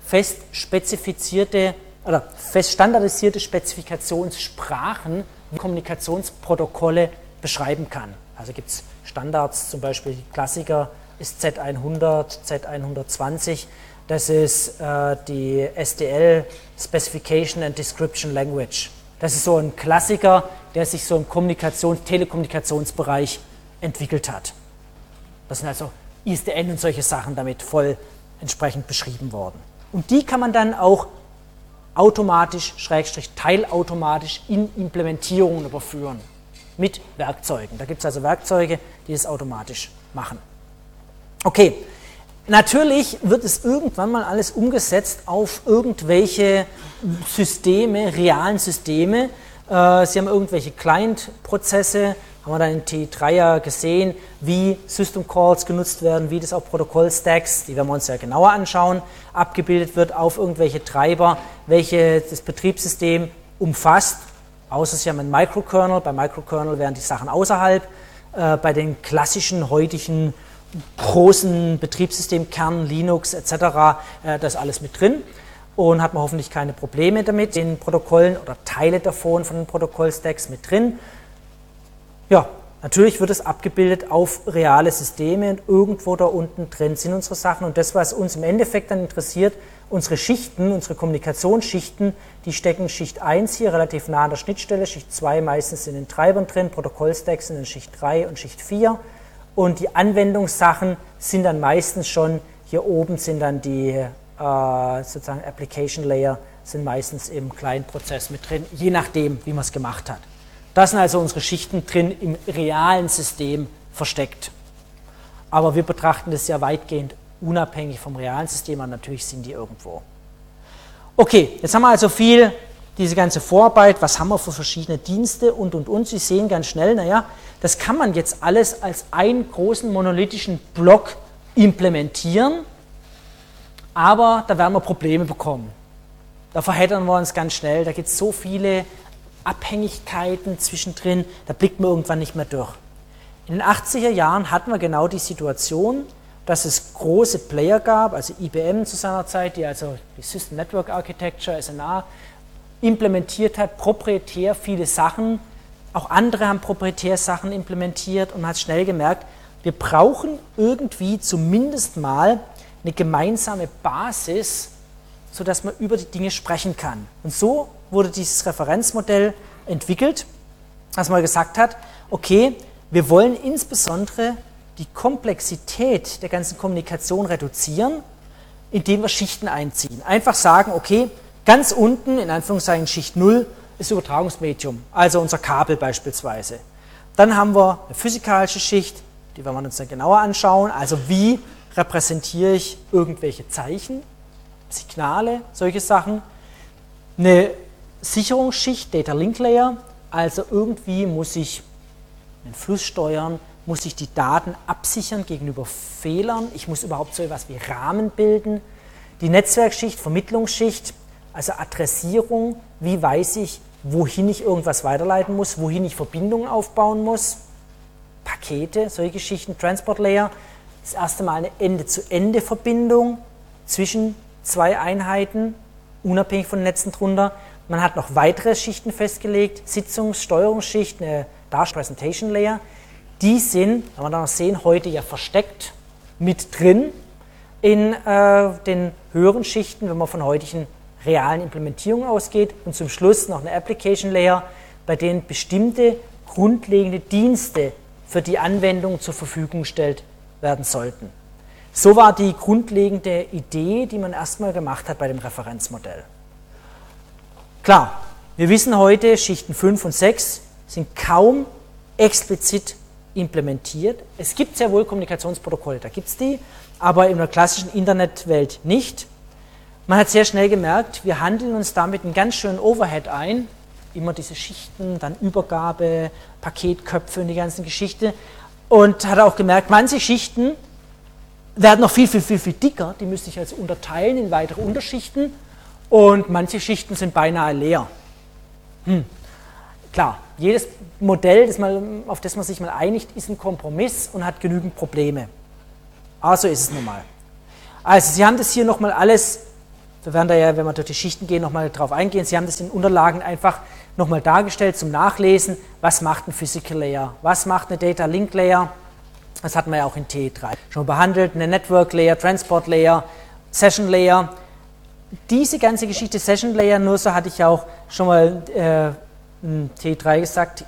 fest spezifizierte oder standardisierte Spezifikationssprachen, Kommunikationsprotokolle beschreiben kann. Also gibt es Standards, zum Beispiel Klassiker ist Z100, Z120. Das ist äh, die SDL Specification and Description Language. Das ist so ein Klassiker, der sich so im Kommunikations-, Telekommunikationsbereich entwickelt hat. Das sind also ISDN und solche Sachen damit voll entsprechend beschrieben worden. Und die kann man dann auch automatisch, schrägstrich teilautomatisch in Implementierungen überführen mit Werkzeugen. Da gibt es also Werkzeuge, die es automatisch machen. Okay, natürlich wird es irgendwann mal alles umgesetzt auf irgendwelche Systeme, realen Systeme. Äh, Sie haben irgendwelche Client-Prozesse, haben wir dann in T3 ja gesehen, wie System Calls genutzt werden, wie das auf Protokollstacks, die werden wir uns ja genauer anschauen, abgebildet wird auf irgendwelche Treiber, welche das Betriebssystem umfasst, außer Sie haben einen Microkernel, bei Microkernel wären die Sachen außerhalb, äh, bei den klassischen heutigen großen Betriebssystemkernen, Linux etc., äh, das alles mit drin. Und hat man hoffentlich keine Probleme damit, den Protokollen oder Teile davon von den Protokollstacks mit drin ja, natürlich wird es abgebildet auf reale Systeme und irgendwo da unten drin sind unsere Sachen. Und das, was uns im Endeffekt dann interessiert, unsere Schichten, unsere Kommunikationsschichten, die stecken Schicht 1 hier relativ nah an der Schnittstelle, Schicht 2 meistens in den Treibern drin, Protokollstacks in Schicht 3 und Schicht 4 und die Anwendungssachen sind dann meistens schon, hier oben sind dann die äh, sozusagen Application Layer, sind meistens im kleinen Prozess mit drin, je nachdem, wie man es gemacht hat. Da sind also unsere Schichten drin im realen System versteckt. Aber wir betrachten das ja weitgehend unabhängig vom realen System, aber natürlich sind die irgendwo. Okay, jetzt haben wir also viel diese ganze Vorarbeit, was haben wir für verschiedene Dienste und und und. Sie sehen ganz schnell, naja, das kann man jetzt alles als einen großen monolithischen Block implementieren, aber da werden wir Probleme bekommen. Da verheddern wir uns ganz schnell, da gibt es so viele Abhängigkeiten zwischendrin, da blickt man irgendwann nicht mehr durch. In den 80er Jahren hatten wir genau die Situation, dass es große Player gab, also IBM zu seiner Zeit, die also die System Network Architecture, SNA, implementiert hat, proprietär viele Sachen. Auch andere haben proprietär Sachen implementiert und man hat schnell gemerkt, wir brauchen irgendwie zumindest mal eine gemeinsame Basis, sodass man über die Dinge sprechen kann. Und so wurde dieses Referenzmodell entwickelt, dass man gesagt hat, okay, wir wollen insbesondere die Komplexität der ganzen Kommunikation reduzieren, indem wir Schichten einziehen. Einfach sagen, okay, ganz unten, in Anführungszeichen Schicht 0, ist Übertragungsmedium, also unser Kabel beispielsweise. Dann haben wir eine physikalische Schicht, die werden wir uns dann genauer anschauen, also wie repräsentiere ich irgendwelche Zeichen, Signale, solche Sachen. Eine Sicherungsschicht, Data Link Layer, also irgendwie muss ich den Fluss steuern, muss ich die Daten absichern gegenüber Fehlern, ich muss überhaupt so etwas wie Rahmen bilden. Die Netzwerkschicht, Vermittlungsschicht, also Adressierung, wie weiß ich, wohin ich irgendwas weiterleiten muss, wohin ich Verbindungen aufbauen muss. Pakete, solche Geschichten, Transport Layer, das erste Mal eine Ende-zu-Ende-Verbindung zwischen zwei Einheiten, unabhängig von Netzen drunter. Man hat noch weitere Schichten festgelegt, Sitzungs-, Steuerungsschicht, eine Dash Presentation Layer. Die sind, wenn wir da noch sehen, heute ja versteckt mit drin in äh, den höheren Schichten, wenn man von heutigen realen Implementierungen ausgeht. Und zum Schluss noch eine Application Layer, bei denen bestimmte grundlegende Dienste für die Anwendung zur Verfügung gestellt werden sollten. So war die grundlegende Idee, die man erstmal gemacht hat bei dem Referenzmodell. Klar, wir wissen heute, Schichten 5 und 6 sind kaum explizit implementiert. Es gibt sehr wohl Kommunikationsprotokolle, da gibt es die, aber in der klassischen Internetwelt nicht. Man hat sehr schnell gemerkt, wir handeln uns damit einen ganz schönen Overhead ein, immer diese Schichten, dann Übergabe, Paketköpfe und die ganzen Geschichte. Und hat auch gemerkt, manche Schichten werden noch viel, viel, viel, viel dicker, die müsste ich also unterteilen in weitere Unterschichten und manche Schichten sind beinahe leer. Hm. Klar, jedes Modell, das mal, auf das man sich mal einigt, ist ein Kompromiss und hat genügend Probleme. Aber so ist es nun mal. Also, Sie haben das hier nochmal alles, wir werden da ja, wenn wir durch die Schichten gehen, nochmal drauf eingehen. Sie haben das in Unterlagen einfach nochmal dargestellt zum Nachlesen. Was macht ein Physical Layer? Was macht eine Data Link Layer? Das hatten wir ja auch in T3 schon behandelt. Eine Network Layer, Transport Layer, Session Layer. Diese ganze Geschichte Session Layer, nur so hatte ich auch schon mal äh, in T3 gesagt,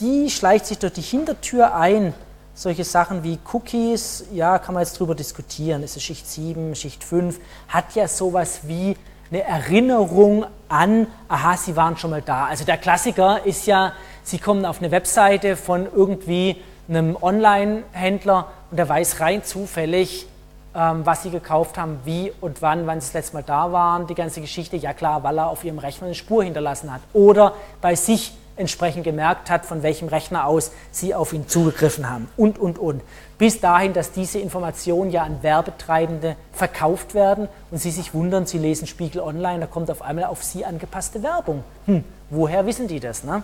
die schleicht sich durch die Hintertür ein. Solche Sachen wie Cookies, ja, kann man jetzt drüber diskutieren. Ist es Schicht 7, Schicht 5? Hat ja sowas wie eine Erinnerung an, aha, Sie waren schon mal da. Also der Klassiker ist ja, Sie kommen auf eine Webseite von irgendwie einem Online-Händler und der weiß rein zufällig, ähm, was Sie gekauft haben, wie und wann, wann Sie das letzte Mal da waren, die ganze Geschichte. Ja klar, weil er auf Ihrem Rechner eine Spur hinterlassen hat. Oder bei sich entsprechend gemerkt hat, von welchem Rechner aus Sie auf ihn zugegriffen haben und, und, und. Bis dahin, dass diese Informationen ja an Werbetreibende verkauft werden und Sie sich wundern, Sie lesen Spiegel Online, da kommt auf einmal auf Sie angepasste Werbung. Hm, woher wissen die das? Ne?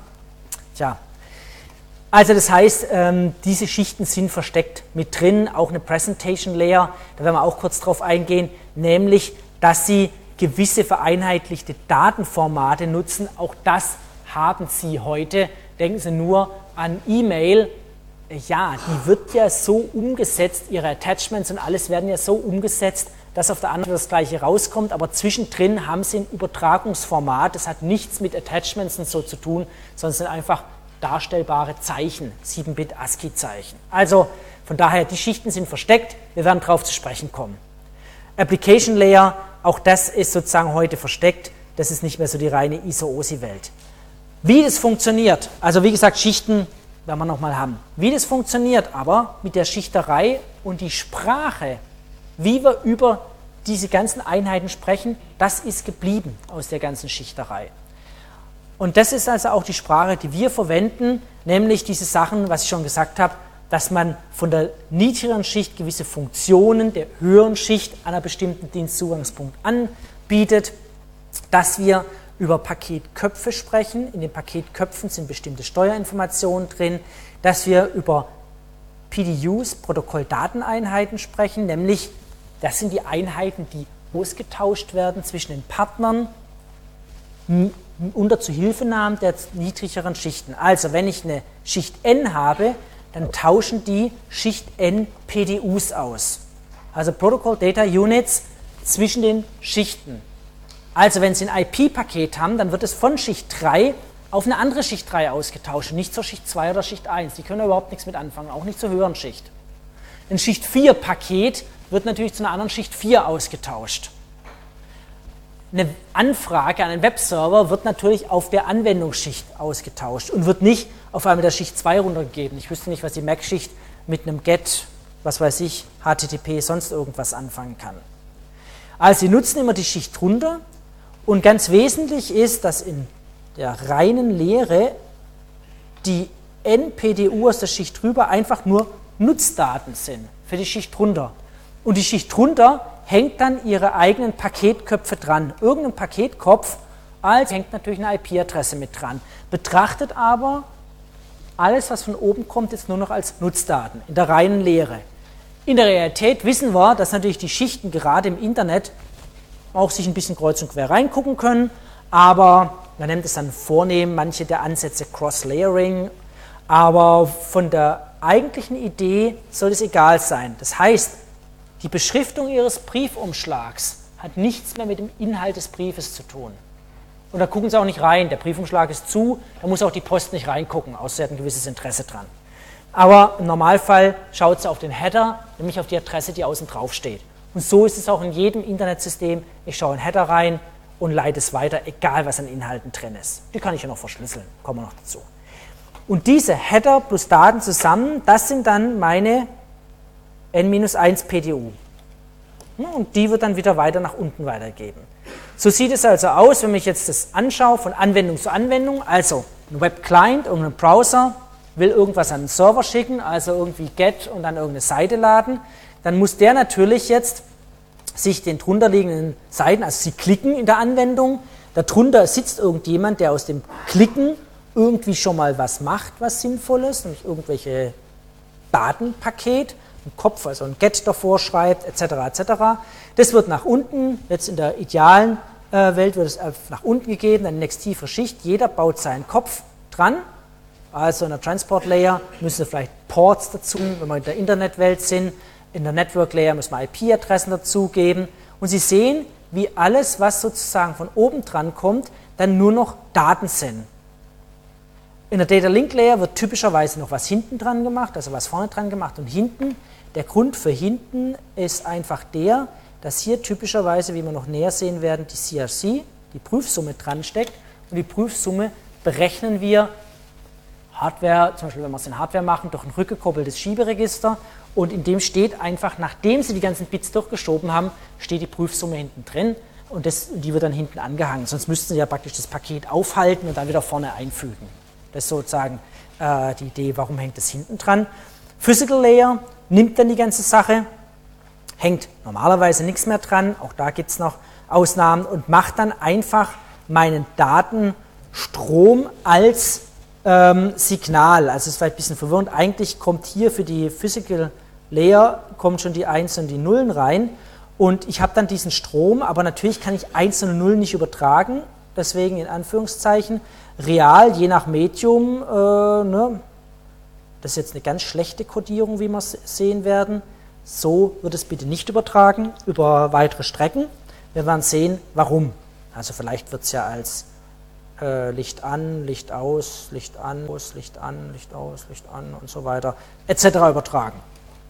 Tja, also das heißt, ähm, diese Schichten sind versteckt mit drin, auch eine Presentation Layer, da werden wir auch kurz drauf eingehen, nämlich, dass sie gewisse vereinheitlichte Datenformate nutzen. Auch das haben Sie heute. Denken Sie nur an E-Mail. Ja, die wird ja so umgesetzt, Ihre Attachments und alles werden ja so umgesetzt, dass auf der anderen Seite das gleiche rauskommt, aber zwischendrin haben Sie ein Übertragungsformat. Das hat nichts mit Attachments und so zu tun, sondern sind einfach darstellbare Zeichen, 7-Bit ASCII-Zeichen. Also von daher, die Schichten sind versteckt, wir werden darauf zu sprechen kommen. Application Layer, auch das ist sozusagen heute versteckt, das ist nicht mehr so die reine ISO-OSI-Welt. Wie das funktioniert, also wie gesagt, Schichten werden wir nochmal haben. Wie das funktioniert aber mit der Schichterei und die Sprache, wie wir über diese ganzen Einheiten sprechen, das ist geblieben aus der ganzen Schichterei. Und das ist also auch die Sprache, die wir verwenden, nämlich diese Sachen, was ich schon gesagt habe, dass man von der niedrigeren Schicht gewisse Funktionen der höheren Schicht an einer bestimmten Dienstzugangspunkt anbietet, dass wir über Paketköpfe sprechen. In den Paketköpfen sind bestimmte Steuerinformationen drin, dass wir über PDUs, Protokolldateneinheiten sprechen, nämlich das sind die Einheiten, die ausgetauscht werden zwischen den Partnern unter Zuhilfenahmen der niedrigeren Schichten. Also wenn ich eine Schicht N habe, dann tauschen die Schicht N PDUs aus. Also Protocol Data Units zwischen den Schichten. Also wenn Sie ein IP-Paket haben, dann wird es von Schicht 3 auf eine andere Schicht 3 ausgetauscht, nicht zur Schicht 2 oder Schicht 1. Die können überhaupt nichts mit anfangen, auch nicht zur höheren Schicht. Ein Schicht 4-Paket wird natürlich zu einer anderen Schicht 4 ausgetauscht eine Anfrage an einen Webserver wird natürlich auf der Anwendungsschicht ausgetauscht und wird nicht auf einmal der Schicht 2 runtergegeben. Ich wüsste nicht, was die Mac-Schicht mit einem GET, was weiß ich, HTTP, sonst irgendwas anfangen kann. Also sie nutzen immer die Schicht drunter und ganz wesentlich ist, dass in der reinen Lehre die NPDU aus der Schicht drüber einfach nur Nutzdaten sind für die Schicht drunter. Und die Schicht drunter hängt dann ihre eigenen Paketköpfe dran. Irgendein Paketkopf, als hängt natürlich eine IP-Adresse mit dran. Betrachtet aber alles, was von oben kommt, jetzt nur noch als Nutzdaten in der reinen Lehre. In der Realität wissen wir, dass natürlich die Schichten gerade im Internet auch sich ein bisschen kreuz und quer reingucken können, aber man nennt es dann vornehm, manche der Ansätze Cross-Layering, aber von der eigentlichen Idee soll es egal sein. Das heißt, die Beschriftung Ihres Briefumschlags hat nichts mehr mit dem Inhalt des Briefes zu tun. Und da gucken Sie auch nicht rein. Der Briefumschlag ist zu, da muss auch die Post nicht reingucken, außer sie hat ein gewisses Interesse dran. Aber im Normalfall schaut sie auf den Header, nämlich auf die Adresse, die außen drauf steht. Und so ist es auch in jedem Internetsystem. Ich schaue in den Header rein und leite es weiter, egal was an Inhalten drin ist. Die kann ich ja noch verschlüsseln, kommen wir noch dazu. Und diese Header plus Daten zusammen, das sind dann meine n-1 PDU. Und die wird dann wieder weiter nach unten weitergeben. So sieht es also aus, wenn ich jetzt das anschaue, von Anwendung zu Anwendung. Also ein Web-Client, irgendein Browser will irgendwas an den Server schicken, also irgendwie get und dann irgendeine Seite laden. Dann muss der natürlich jetzt sich den drunterliegenden Seiten, also Sie klicken in der Anwendung, darunter sitzt irgendjemand, der aus dem Klicken irgendwie schon mal was macht, was sinnvoll ist, nämlich irgendwelche Datenpaket Kopf, also ein Get davor schreibt, etc. etc. Das wird nach unten, jetzt in der idealen äh, Welt wird es nach unten gegeben, eine nächst tiefe Schicht. Jeder baut seinen Kopf dran, Also in der Transport Layer müssen vielleicht Ports dazu, wenn wir in der Internetwelt sind. In der Network Layer müssen wir IP-Adressen dazugeben. Und Sie sehen, wie alles, was sozusagen von oben dran kommt, dann nur noch Daten sind. In der Data Link Layer wird typischerweise noch was hinten dran gemacht, also was vorne dran gemacht und hinten. Der Grund für hinten ist einfach der, dass hier typischerweise, wie wir noch näher sehen werden, die CRC, die Prüfsumme dran steckt und die Prüfsumme berechnen wir Hardware, zum Beispiel wenn wir es in Hardware machen, durch ein rückgekoppeltes Schieberegister und in dem steht einfach, nachdem Sie die ganzen Bits durchgeschoben haben, steht die Prüfsumme hinten drin und das, die wird dann hinten angehangen. Sonst müssten Sie ja praktisch das Paket aufhalten und dann wieder vorne einfügen. Das ist sozusagen äh, die Idee, warum hängt das hinten dran. Physical Layer nimmt dann die ganze Sache, hängt normalerweise nichts mehr dran, auch da gibt es noch Ausnahmen und macht dann einfach meinen Datenstrom als ähm, Signal. Also es ist vielleicht ein bisschen verwirrend. Eigentlich kommt hier für die Physical Layer kommen schon die 1 und die Nullen rein und ich habe dann diesen Strom, aber natürlich kann ich 1 und 0 nicht übertragen, deswegen in Anführungszeichen real, je nach Medium, äh, ne, das ist jetzt eine ganz schlechte Codierung, wie wir sehen werden, so wird es bitte nicht übertragen über weitere Strecken. Wir werden sehen, warum. Also vielleicht wird es ja als äh, Licht an, Licht aus, Licht an, aus, Licht an, Licht aus, Licht an und so weiter etc. übertragen.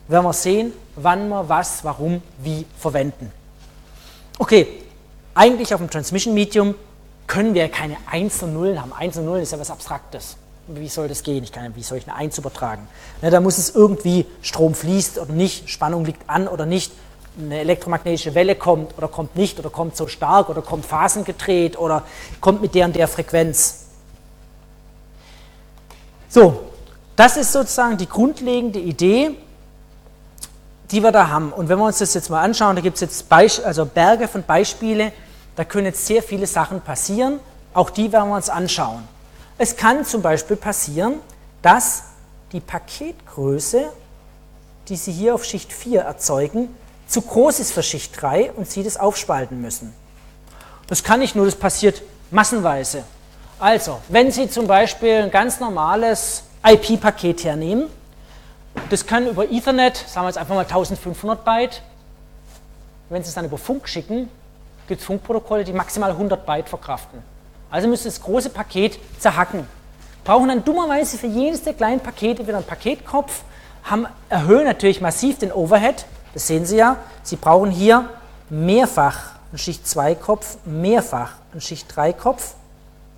Werden wir sehen, wann wir was, warum, wie verwenden. Okay, eigentlich auf dem Transmission Medium können wir keine 1 und 0 haben. 1 und 0 ist ja was Abstraktes. Wie soll das gehen? Ich kann, wie soll ich eine 1 übertragen? Ja, da muss es irgendwie, Strom fließt oder nicht, Spannung liegt an oder nicht, eine elektromagnetische Welle kommt oder kommt nicht oder kommt so stark oder kommt phasengedreht oder kommt mit der und der Frequenz. So, das ist sozusagen die grundlegende Idee, die wir da haben. Und wenn wir uns das jetzt mal anschauen, da gibt es jetzt Beisp also Berge von Beispiele, da können jetzt sehr viele Sachen passieren. Auch die werden wir uns anschauen. Es kann zum Beispiel passieren, dass die Paketgröße, die Sie hier auf Schicht 4 erzeugen, zu groß ist für Schicht 3 und Sie das aufspalten müssen. Das kann nicht nur, das passiert massenweise. Also, wenn Sie zum Beispiel ein ganz normales IP-Paket hernehmen, das kann über Ethernet, sagen wir jetzt einfach mal 1500 Byte, wenn Sie es dann über Funk schicken, gibt es Funkprotokolle, die maximal 100 Byte verkraften. Also müssen Sie das große Paket zerhacken. Brauchen dann dummerweise für jedes der kleinen Pakete wieder einen Paketkopf, haben, erhöhen natürlich massiv den Overhead, das sehen Sie ja. Sie brauchen hier mehrfach einen Schicht 2 Kopf, mehrfach einen Schicht 3 Kopf.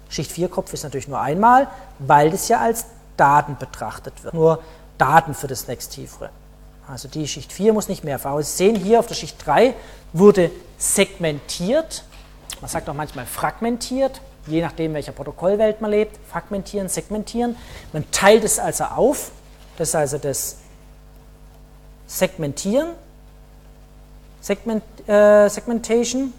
Schicht 4 Kopf ist natürlich nur einmal, weil das ja als Daten betrachtet wird. Nur Daten für das nächsttiefere. Also die Schicht 4 muss nicht mehrfach. Aber Sie sehen hier auf der Schicht 3 wurde segmentiert. Man sagt auch manchmal fragmentiert, je nachdem, welcher Protokollwelt man lebt. Fragmentieren, segmentieren. Man teilt es also auf. Das ist also das Segmentieren, Segment, äh, Segmentation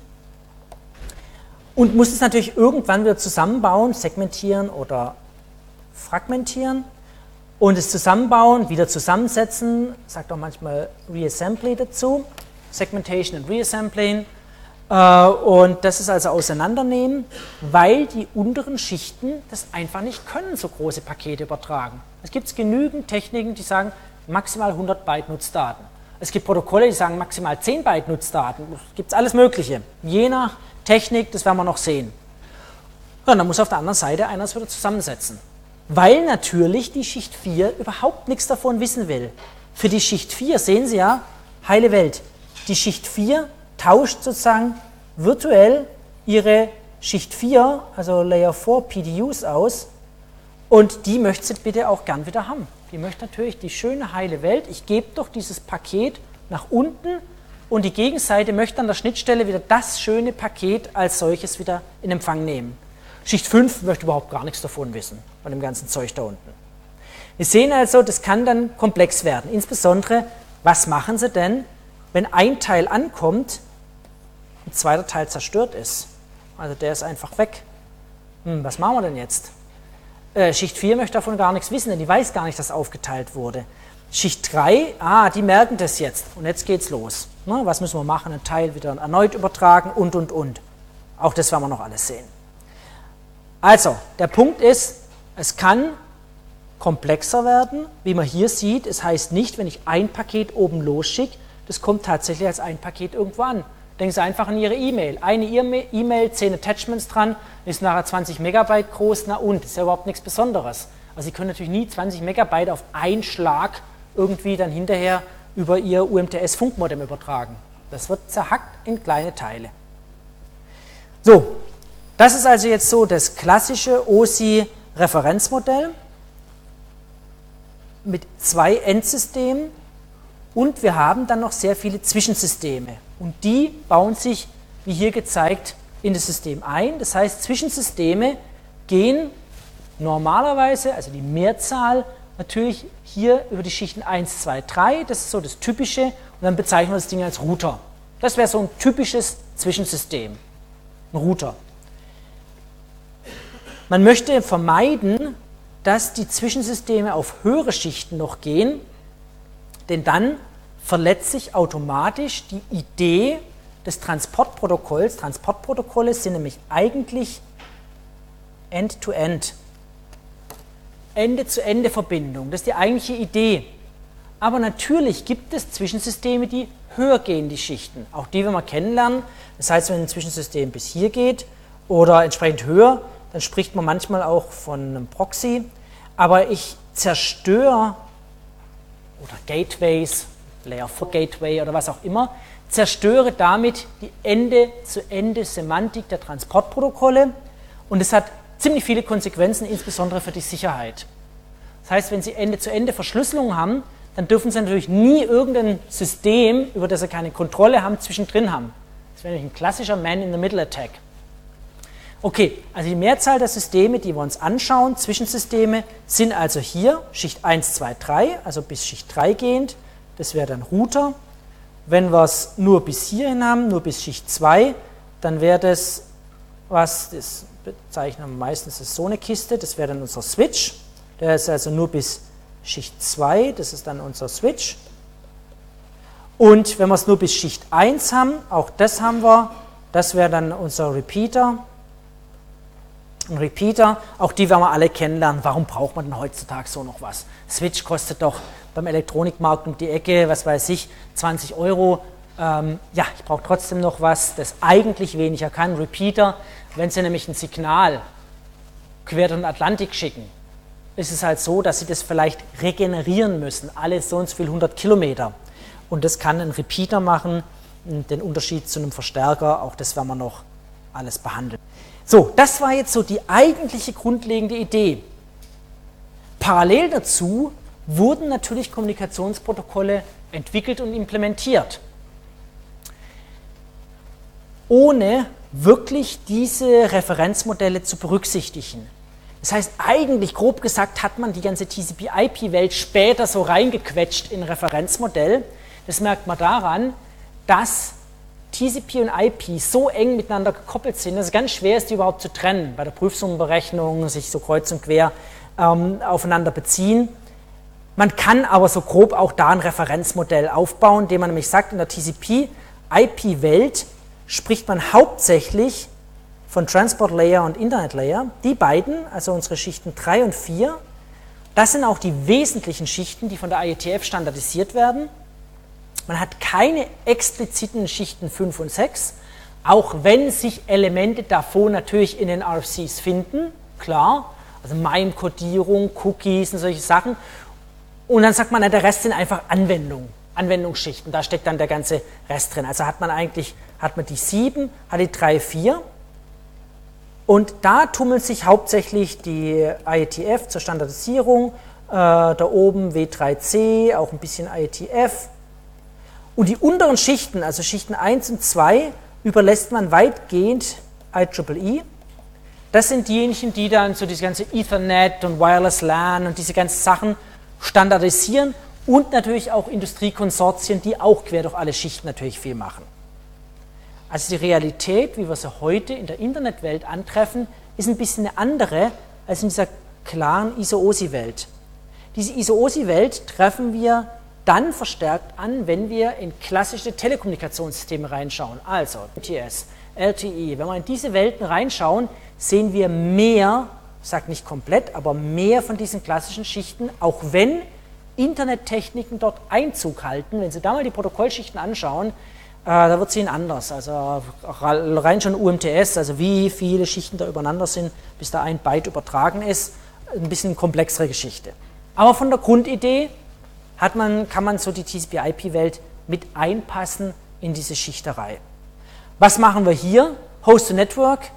und muss es natürlich irgendwann wieder zusammenbauen, segmentieren oder fragmentieren und es zusammenbauen, wieder zusammensetzen, sagt auch manchmal Reassembly dazu, Segmentation und Reassembling äh, und das ist also auseinandernehmen, weil die unteren Schichten das einfach nicht können, so große Pakete übertragen. Es gibt genügend Techniken, die sagen, maximal 100 Byte Nutzdaten. Es gibt Protokolle, die sagen maximal 10 Byte Nutzdaten. Es gibt alles Mögliche. Je nach Technik, das werden wir noch sehen. Und dann muss auf der anderen Seite einer es wieder zusammensetzen. Weil natürlich die Schicht 4 überhaupt nichts davon wissen will. Für die Schicht 4 sehen Sie ja, heile Welt. Die Schicht 4 tauscht sozusagen virtuell ihre Schicht 4, also Layer 4 PDUs aus und die möchte sie bitte auch gern wieder haben. Die möchte natürlich die schöne heile Welt. Ich gebe doch dieses Paket nach unten und die Gegenseite möchte an der Schnittstelle wieder das schöne Paket als solches wieder in Empfang nehmen. Schicht 5 möchte überhaupt gar nichts davon wissen, von dem ganzen Zeug da unten. Wir sehen also, das kann dann komplex werden. Insbesondere, was machen Sie denn, wenn ein Teil ankommt, ein zweiter Teil zerstört ist? Also der ist einfach weg. Hm, was machen wir denn jetzt? Äh, Schicht 4 möchte davon gar nichts wissen, denn die weiß gar nicht, dass aufgeteilt wurde. Schicht 3, ah, die merken das jetzt und jetzt geht's los. Ne, was müssen wir machen? Ein Teil wieder erneut übertragen und, und, und. Auch das werden wir noch alles sehen. Also, der Punkt ist, es kann komplexer werden. Wie man hier sieht, es heißt nicht, wenn ich ein Paket oben losschicke, das kommt tatsächlich als ein Paket irgendwo an. Denken Sie einfach an Ihre E-Mail. Eine E-Mail, 10 Attachments dran, ist nachher 20 Megabyte groß, na und, ist ja überhaupt nichts Besonderes. Also Sie können natürlich nie 20 Megabyte auf einen Schlag irgendwie dann hinterher über Ihr UMTS-Funkmodem übertragen. Das wird zerhackt in kleine Teile. So, das ist also jetzt so das klassische OSI-Referenzmodell mit zwei Endsystemen und wir haben dann noch sehr viele Zwischensysteme und die bauen sich, wie hier gezeigt, in das System ein. Das heißt, Zwischensysteme gehen normalerweise, also die Mehrzahl, natürlich hier über die Schichten 1, 2, 3, das ist so das Typische und dann bezeichnen wir das Ding als Router. Das wäre so ein typisches Zwischensystem, ein Router. Man möchte vermeiden, dass die Zwischensysteme auf höhere Schichten noch gehen, denn dann verletzt sich automatisch die Idee des Transportprotokolls. Transportprotokolle sind nämlich eigentlich End-to-End, Ende-zu-Ende-Verbindung. Das ist die eigentliche Idee. Aber natürlich gibt es Zwischensysteme, die höher gehen, die Schichten. Auch die werden wir kennenlernen. Das heißt, wenn ein Zwischensystem bis hier geht oder entsprechend höher, dann spricht man manchmal auch von einem Proxy. Aber ich zerstöre oder Gateways, Layer 4 Gateway oder was auch immer, zerstöre damit die Ende-zu-Ende-Semantik der Transportprotokolle und es hat ziemlich viele Konsequenzen, insbesondere für die Sicherheit. Das heißt, wenn Sie Ende-zu-Ende-Verschlüsselung haben, dann dürfen Sie natürlich nie irgendein System, über das Sie keine Kontrolle haben, zwischendrin haben. Das wäre nämlich ein klassischer Man-in-the-Middle-Attack. Okay, also die Mehrzahl der Systeme, die wir uns anschauen, Zwischensysteme, sind also hier Schicht 1, 2, 3, also bis Schicht 3 gehend. Das wäre dann Router. Wenn wir es nur bis hierhin haben, nur bis Schicht 2, dann wäre das, was das bezeichnen wir meistens als so eine Kiste, das wäre dann unser Switch. Der ist also nur bis Schicht 2, das ist dann unser Switch. Und wenn wir es nur bis Schicht 1 haben, auch das haben wir, das wäre dann unser Repeater. Ein Repeater, auch die werden wir alle kennenlernen. Warum braucht man denn heutzutage so noch was? Switch kostet doch beim Elektronikmarkt um die Ecke, was weiß ich, 20 Euro. Ähm, ja, ich brauche trotzdem noch was, das eigentlich weniger kann. Repeater, wenn Sie nämlich ein Signal quer durch den Atlantik schicken, ist es halt so, dass Sie das vielleicht regenerieren müssen, alle so und so viel 100 Kilometer. Und das kann ein Repeater machen, den Unterschied zu einem Verstärker, auch das werden wir noch alles behandeln. So, das war jetzt so die eigentliche grundlegende Idee. Parallel dazu wurden natürlich Kommunikationsprotokolle entwickelt und implementiert, ohne wirklich diese Referenzmodelle zu berücksichtigen. Das heißt, eigentlich grob gesagt hat man die ganze TCP-IP-Welt später so reingequetscht in Referenzmodell. Das merkt man daran, dass TCP und IP so eng miteinander gekoppelt sind, dass es ganz schwer ist, die überhaupt zu trennen. Bei der Prüfsummenberechnung sich so kreuz und quer ähm, aufeinander beziehen. Man kann aber so grob auch da ein Referenzmodell aufbauen, indem man nämlich sagt, in der TCP-IP-Welt spricht man hauptsächlich von Transport Layer und Internet Layer. Die beiden, also unsere Schichten 3 und 4, das sind auch die wesentlichen Schichten, die von der IETF standardisiert werden. Man hat keine expliziten Schichten 5 und 6, auch wenn sich Elemente davon natürlich in den RFCs finden, klar, also MIME-Kodierung, Cookies und solche Sachen. Und dann sagt man, der Rest sind einfach Anwendungen, Anwendungsschichten, da steckt dann der ganze Rest drin. Also hat man eigentlich, hat man die 7, hat die 3, 4 und da tummelt sich hauptsächlich die IETF zur Standardisierung, äh, da oben W3C, auch ein bisschen IETF, und die unteren Schichten, also Schichten 1 und 2, überlässt man weitgehend IEEE. Das sind diejenigen, die dann so diese ganze Ethernet und Wireless LAN und diese ganzen Sachen standardisieren und natürlich auch Industriekonsortien, die auch quer durch alle Schichten natürlich viel machen. Also die Realität, wie wir sie heute in der Internetwelt antreffen, ist ein bisschen eine andere als in dieser klaren ISO-OSI-Welt. Diese ISO-OSI-Welt treffen wir dann verstärkt an, wenn wir in klassische Telekommunikationssysteme reinschauen, also MTS, LTE. Wenn wir in diese Welten reinschauen, sehen wir mehr sagt nicht komplett, aber mehr von diesen klassischen Schichten, auch wenn Internettechniken dort Einzug halten. Wenn Sie da mal die Protokollschichten anschauen, äh, da wird es Ihnen anders. Also rein schon UMTS, also wie viele Schichten da übereinander sind, bis da ein Byte übertragen ist, ein bisschen komplexere Geschichte. Aber von der Grundidee hat man, kann man so die TCP-IP-Welt mit einpassen in diese Schichterei. Was machen wir hier? Host to Network,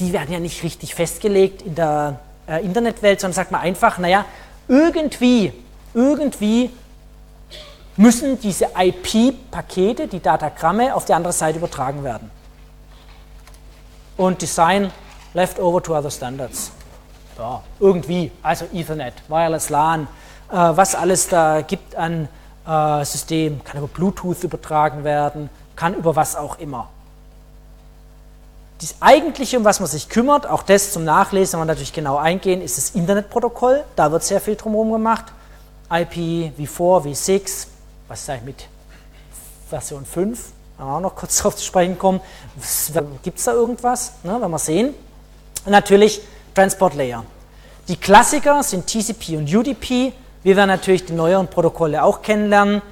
die werden ja nicht richtig festgelegt in der äh, Internetwelt, sondern sagt man einfach, naja, irgendwie, irgendwie müssen diese IP-Pakete, die Datagramme, auf die andere Seite übertragen werden. Und Design left over to other standards. Ja, irgendwie, also Ethernet, Wireless LAN, was alles da gibt an äh, System, kann über Bluetooth übertragen werden, kann über was auch immer. Das eigentliche, um was man sich kümmert, auch das zum Nachlesen, wenn wir natürlich genau eingehen, ist das Internetprotokoll. Da wird sehr viel drumherum gemacht. IP, V4, V6, was ist eigentlich mit Version 5? Wenn wir auch noch kurz darauf zu sprechen kommen. Gibt es da irgendwas? Ne, wenn wir sehen. Und natürlich Transport Layer. Die Klassiker sind TCP und UDP. Wir werden natürlich die neueren Protokolle auch kennenlernen.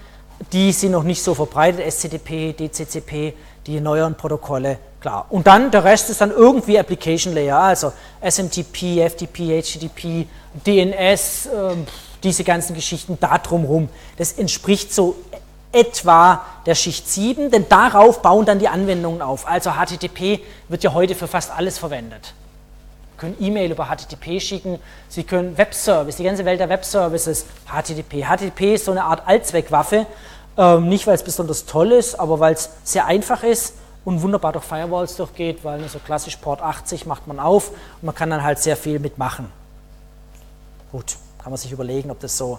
Die sind noch nicht so verbreitet, SCDP, DCCP, die neueren Protokolle, klar. Und dann der Rest ist dann irgendwie Application Layer, also SMTP, FTP, HTTP, DNS, äh, diese ganzen Geschichten da drumherum. Das entspricht so etwa der Schicht 7, denn darauf bauen dann die Anwendungen auf. Also HTTP wird ja heute für fast alles verwendet. Sie können E-Mail über HTTP schicken, Sie können Webservice, die ganze Welt der Webservices, HTTP. HTTP ist so eine Art Allzweckwaffe, ähm, nicht, weil es besonders toll ist, aber weil es sehr einfach ist und wunderbar durch Firewalls durchgeht, weil so klassisch Port 80 macht man auf und man kann dann halt sehr viel mitmachen. Gut, kann man sich überlegen, ob das so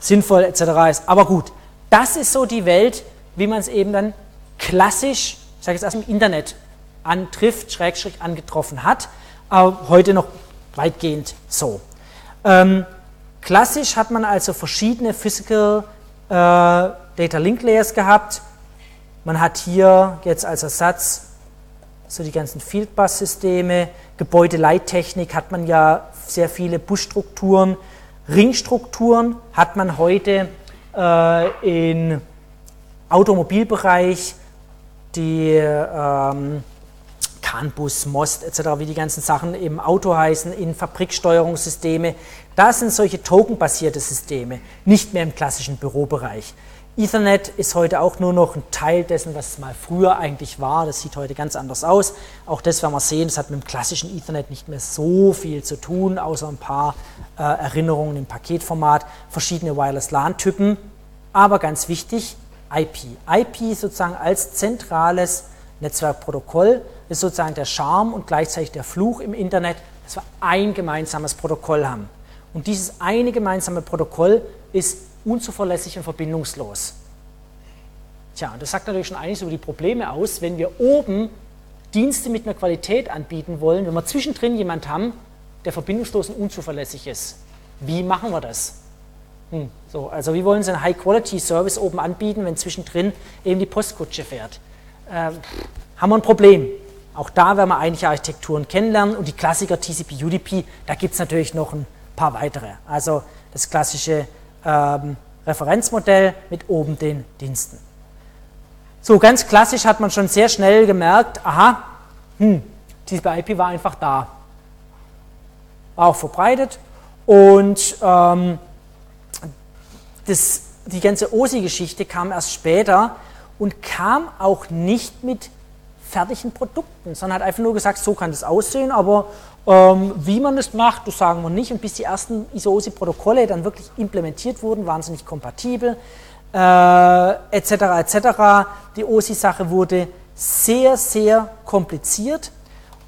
sinnvoll etc. ist. Aber gut, das ist so die Welt, wie man es eben dann klassisch, ich sage jetzt erst im Internet, antrifft, schrägstrich angetroffen hat, aber heute noch weitgehend so. Ähm, klassisch hat man also verschiedene Physical äh, Data Link Layers gehabt. Man hat hier jetzt als Ersatz so die ganzen Fieldbus-Systeme, Gebäudeleittechnik hat man ja sehr viele Busstrukturen, Ringstrukturen hat man heute äh, im Automobilbereich, die ähm, CAN-Bus, MOST etc., wie die ganzen Sachen im Auto heißen, in Fabriksteuerungssysteme. Da sind solche tokenbasierte Systeme, nicht mehr im klassischen Bürobereich. Ethernet ist heute auch nur noch ein Teil dessen, was es mal früher eigentlich war. Das sieht heute ganz anders aus. Auch das werden wir sehen, das hat mit dem klassischen Ethernet nicht mehr so viel zu tun, außer ein paar äh, Erinnerungen im Paketformat, verschiedene Wireless LAN-Typen. Aber ganz wichtig, IP. IP sozusagen als zentrales Netzwerkprotokoll ist sozusagen der Charme und gleichzeitig der Fluch im Internet, dass wir ein gemeinsames Protokoll haben. Und dieses eine gemeinsame Protokoll ist unzuverlässig und verbindungslos. Tja, das sagt natürlich schon einiges über die Probleme aus, wenn wir oben Dienste mit einer Qualität anbieten wollen, wenn wir zwischendrin jemand haben, der verbindungslos und unzuverlässig ist. Wie machen wir das? Hm, so, also wie wollen Sie einen High-Quality-Service oben anbieten, wenn zwischendrin eben die Postkutsche fährt? Ähm, haben wir ein Problem. Auch da werden wir einige Architekturen kennenlernen und die Klassiker TCP, UDP, da gibt es natürlich noch ein paar weitere. Also das klassische ähm, Referenzmodell mit oben den Diensten. So ganz klassisch hat man schon sehr schnell gemerkt, aha, hm, TCP/IP war einfach da, war auch verbreitet und ähm, das, die ganze OSI-Geschichte kam erst später und kam auch nicht mit fertigen Produkten, sondern hat einfach nur gesagt, so kann das aussehen, aber ähm, wie man das macht, das sagen wir nicht. Und bis die ersten ISO-OSI-Protokolle dann wirklich implementiert wurden, waren sie nicht kompatibel, äh, etc. etc. Die OSI-Sache wurde sehr, sehr kompliziert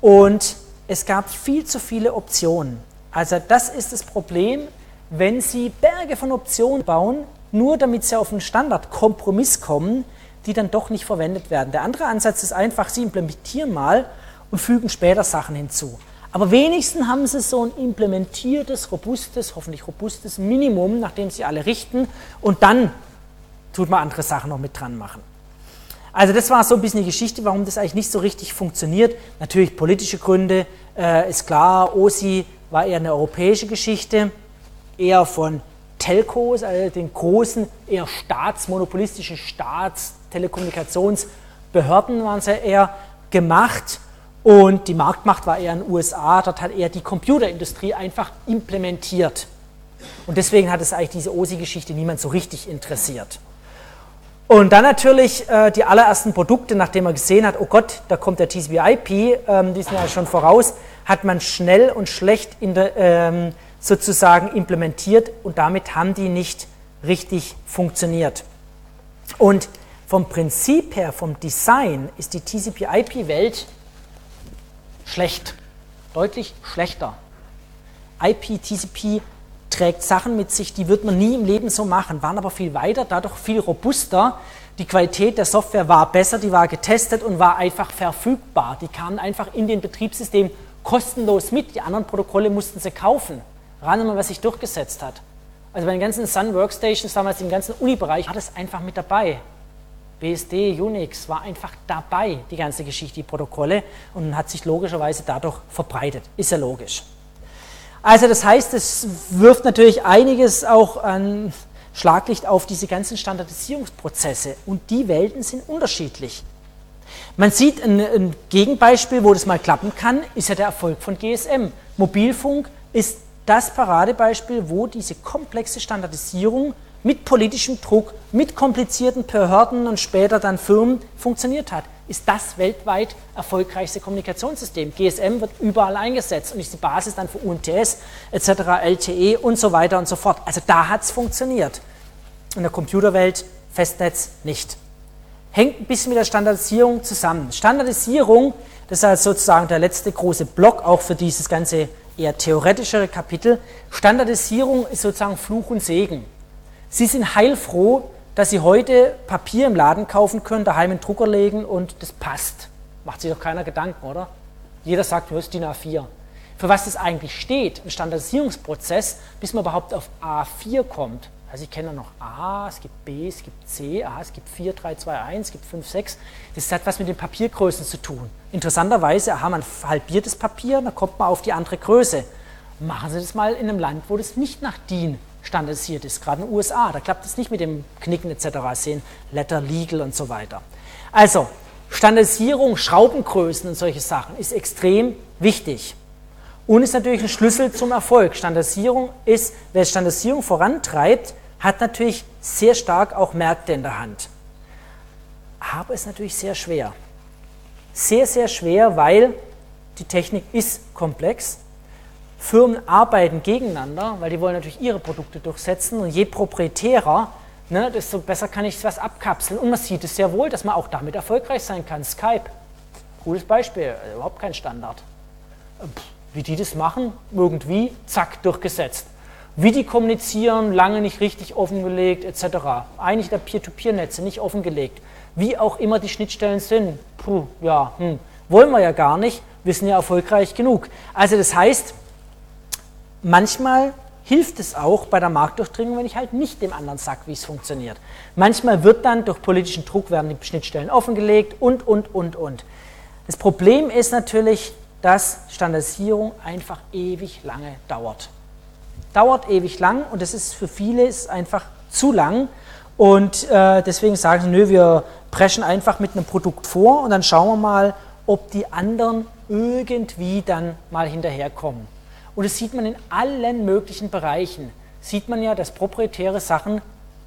und es gab viel zu viele Optionen. Also das ist das Problem, wenn Sie Berge von Optionen bauen, nur damit Sie auf einen Standardkompromiss kommen, die dann doch nicht verwendet werden. Der andere Ansatz ist einfach, Sie implementieren mal und fügen später Sachen hinzu. Aber wenigstens haben sie so ein implementiertes, robustes, hoffentlich robustes Minimum, nach dem sie alle richten und dann tut man andere Sachen noch mit dran machen. Also das war so ein bisschen die Geschichte, warum das eigentlich nicht so richtig funktioniert. Natürlich politische Gründe, äh, ist klar, OSI war eher eine europäische Geschichte, eher von Telcos, also den großen, eher staatsmonopolistischen Staatstelekommunikationsbehörden waren sie eher gemacht. Und die Marktmacht war eher in den USA, dort hat eher die Computerindustrie einfach implementiert. Und deswegen hat es eigentlich diese OSI-Geschichte niemand so richtig interessiert. Und dann natürlich äh, die allerersten Produkte, nachdem man gesehen hat, oh Gott, da kommt der TCP/IP, ähm, die sind ja schon voraus, hat man schnell und schlecht der, ähm, sozusagen implementiert und damit haben die nicht richtig funktioniert. Und vom Prinzip her, vom Design ist die TCP/IP-Welt schlecht, deutlich schlechter. IP, TCP trägt Sachen mit sich, die wird man nie im Leben so machen, waren aber viel weiter, dadurch viel robuster. Die Qualität der Software war besser, die war getestet und war einfach verfügbar. Die kamen einfach in den Betriebssystem kostenlos mit. Die anderen Protokolle mussten sie kaufen. Ran mal, was sich durchgesetzt hat. Also bei den ganzen Sun Workstations, damals im ganzen Uni-Bereich, war das einfach mit dabei. BSD, Unix war einfach dabei, die ganze Geschichte, die Protokolle, und hat sich logischerweise dadurch verbreitet. Ist ja logisch. Also das heißt, es wirft natürlich einiges auch an Schlaglicht auf diese ganzen Standardisierungsprozesse und die Welten sind unterschiedlich. Man sieht ein, ein, Gegenbeispiel, wo das mal klappen kann, ist ja der Erfolg von GSM. Mobilfunk ist das Paradebeispiel, wo diese komplexe Standardisierung mit politischem Druck, mit komplizierten Behörden und später dann Firmen funktioniert hat. Ist das weltweit erfolgreichste Kommunikationssystem. GSM wird überall eingesetzt und ist die Basis dann für UMTS etc., LTE und so weiter und so fort. Also da hat es funktioniert. In der Computerwelt Festnetz nicht. Hängt ein bisschen mit der Standardisierung zusammen. Standardisierung, das ist also sozusagen der letzte große Block auch für dieses ganze eher theoretischere Kapitel. Standardisierung ist sozusagen Fluch und Segen. Sie sind heilfroh, dass Sie heute Papier im Laden kaufen können, daheim in den Drucker legen und das passt. Macht sich doch keiner Gedanken, oder? Jeder sagt, du hast DIN A4. Für was das eigentlich steht, ein Standardisierungsprozess, bis man überhaupt auf A4 kommt. Also ich kenne noch A, es gibt B, es gibt C, A, es gibt 4, 3, 2, 1, es gibt 5, 6. Das hat was mit den Papiergrößen zu tun. Interessanterweise aha, man halbiert das Papier, dann kommt man auf die andere Größe. Machen Sie das mal in einem Land, wo das nicht nach DIN standardisiert ist, gerade in den USA. Da klappt es nicht mit dem Knicken etc. sehen, Letter, Legal und so weiter. Also, Standardisierung, Schraubengrößen und solche Sachen ist extrem wichtig. Und ist natürlich ein Schlüssel zum Erfolg. Standardisierung ist, wer Standardisierung vorantreibt, hat natürlich sehr stark auch Märkte in der Hand. Aber ist natürlich sehr schwer. Sehr, sehr schwer, weil die Technik ist komplex Firmen arbeiten gegeneinander, weil die wollen natürlich ihre Produkte durchsetzen und je proprietärer, ne, desto besser kann ich was abkapseln. Und man sieht es sehr wohl, dass man auch damit erfolgreich sein kann. Skype, cooles Beispiel, also überhaupt kein Standard. Wie die das machen, irgendwie, zack, durchgesetzt. Wie die kommunizieren, lange nicht richtig offengelegt, etc. Eigentlich der Peer-to-Peer-Netze nicht offengelegt. Wie auch immer die Schnittstellen sind, puh, ja, hm, wollen wir ja gar nicht, wir sind ja erfolgreich genug. Also das heißt, Manchmal hilft es auch bei der Marktdurchdringung, wenn ich halt nicht dem anderen sage, wie es funktioniert. Manchmal wird dann durch politischen Druck werden die Schnittstellen offengelegt und, und, und, und. Das Problem ist natürlich, dass Standardisierung einfach ewig lange dauert. Dauert ewig lang und das ist für viele ist einfach zu lang. Und äh, deswegen sagen sie, nö, wir preschen einfach mit einem Produkt vor und dann schauen wir mal, ob die anderen irgendwie dann mal hinterherkommen. Und das sieht man in allen möglichen Bereichen. Sieht man ja, dass proprietäre Sachen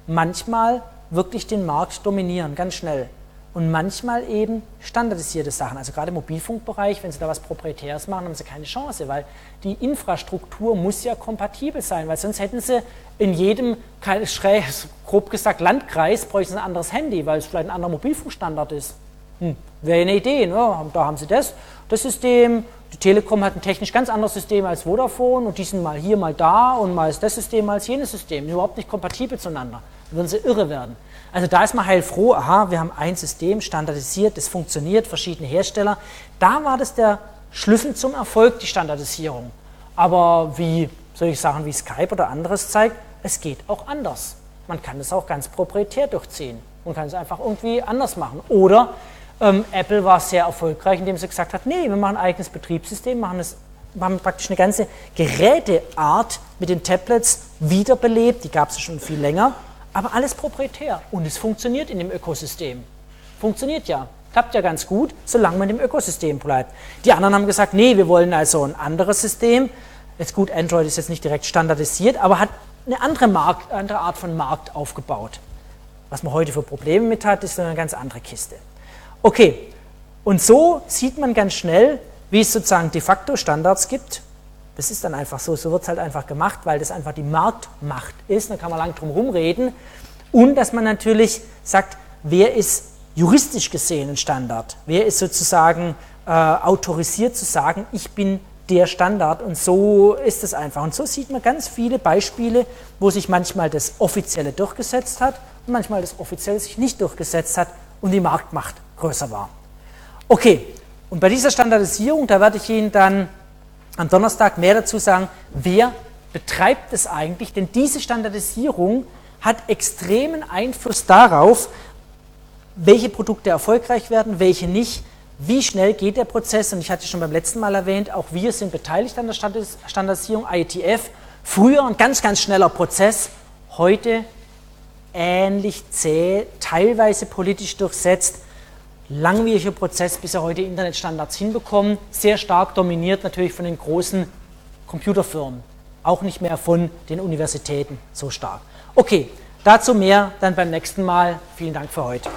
manchmal wirklich den Markt dominieren, ganz schnell. Und manchmal eben standardisierte Sachen. Also gerade im Mobilfunkbereich, wenn Sie da was Proprietäres machen, haben Sie keine Chance, weil die Infrastruktur muss ja kompatibel sein, weil sonst hätten Sie in jedem, grob gesagt, Landkreis, bräuchten Sie ein anderes Handy, weil es vielleicht ein anderer Mobilfunkstandard ist. Hm, Wäre eine Idee, ne? da haben Sie das, das System, die Telekom hat ein technisch ganz anderes System als Vodafone und die sind mal hier, mal da und mal ist das System, mal ist jenes System. Überhaupt nicht kompatibel zueinander. Dann würden sie irre werden. Also da ist man heilfroh, aha, wir haben ein System standardisiert, das funktioniert, verschiedene Hersteller. Da war das der Schlüssel zum Erfolg, die Standardisierung. Aber wie solche Sachen wie Skype oder anderes zeigt, es geht auch anders. Man kann es auch ganz proprietär durchziehen und kann es einfach irgendwie anders machen. Oder ähm, Apple war sehr erfolgreich, indem sie gesagt hat, nee, wir machen ein eigenes Betriebssystem, machen es haben praktisch eine ganze Geräteart mit den Tablets wiederbelebt. Die gab es schon viel länger, aber alles proprietär. Und es funktioniert in dem Ökosystem. Funktioniert ja. Klappt ja ganz gut, solange man im Ökosystem bleibt. Die anderen haben gesagt, nee, wir wollen also ein anderes System. Jetzt gut, Android ist jetzt nicht direkt standardisiert, aber hat eine andere, Markt, andere Art von Markt aufgebaut. Was man heute für Probleme mit hat, ist eine ganz andere Kiste. Okay, und so sieht man ganz schnell, wie es sozusagen de facto Standards gibt. Das ist dann einfach so, so wird es halt einfach gemacht, weil das einfach die Marktmacht ist. Da kann man lang drum herum reden. Und dass man natürlich sagt, wer ist juristisch gesehen ein Standard? Wer ist sozusagen äh, autorisiert zu sagen, ich bin der Standard und so ist es einfach. Und so sieht man ganz viele Beispiele, wo sich manchmal das Offizielle durchgesetzt hat und manchmal das Offizielle sich nicht durchgesetzt hat und die Marktmacht größer war. Okay, und bei dieser Standardisierung, da werde ich Ihnen dann am Donnerstag mehr dazu sagen, wer betreibt es eigentlich, denn diese Standardisierung hat extremen Einfluss darauf, welche Produkte erfolgreich werden, welche nicht, wie schnell geht der Prozess? Und ich hatte schon beim letzten Mal erwähnt, auch wir sind beteiligt an der Standardisierung, IETF. Früher ein ganz, ganz schneller Prozess, heute ähnlich zäh, teilweise politisch durchsetzt, langwieriger Prozess, bis er heute Internetstandards hinbekommen, sehr stark dominiert natürlich von den großen Computerfirmen, auch nicht mehr von den Universitäten so stark. Okay, dazu mehr dann beim nächsten Mal. Vielen Dank für heute.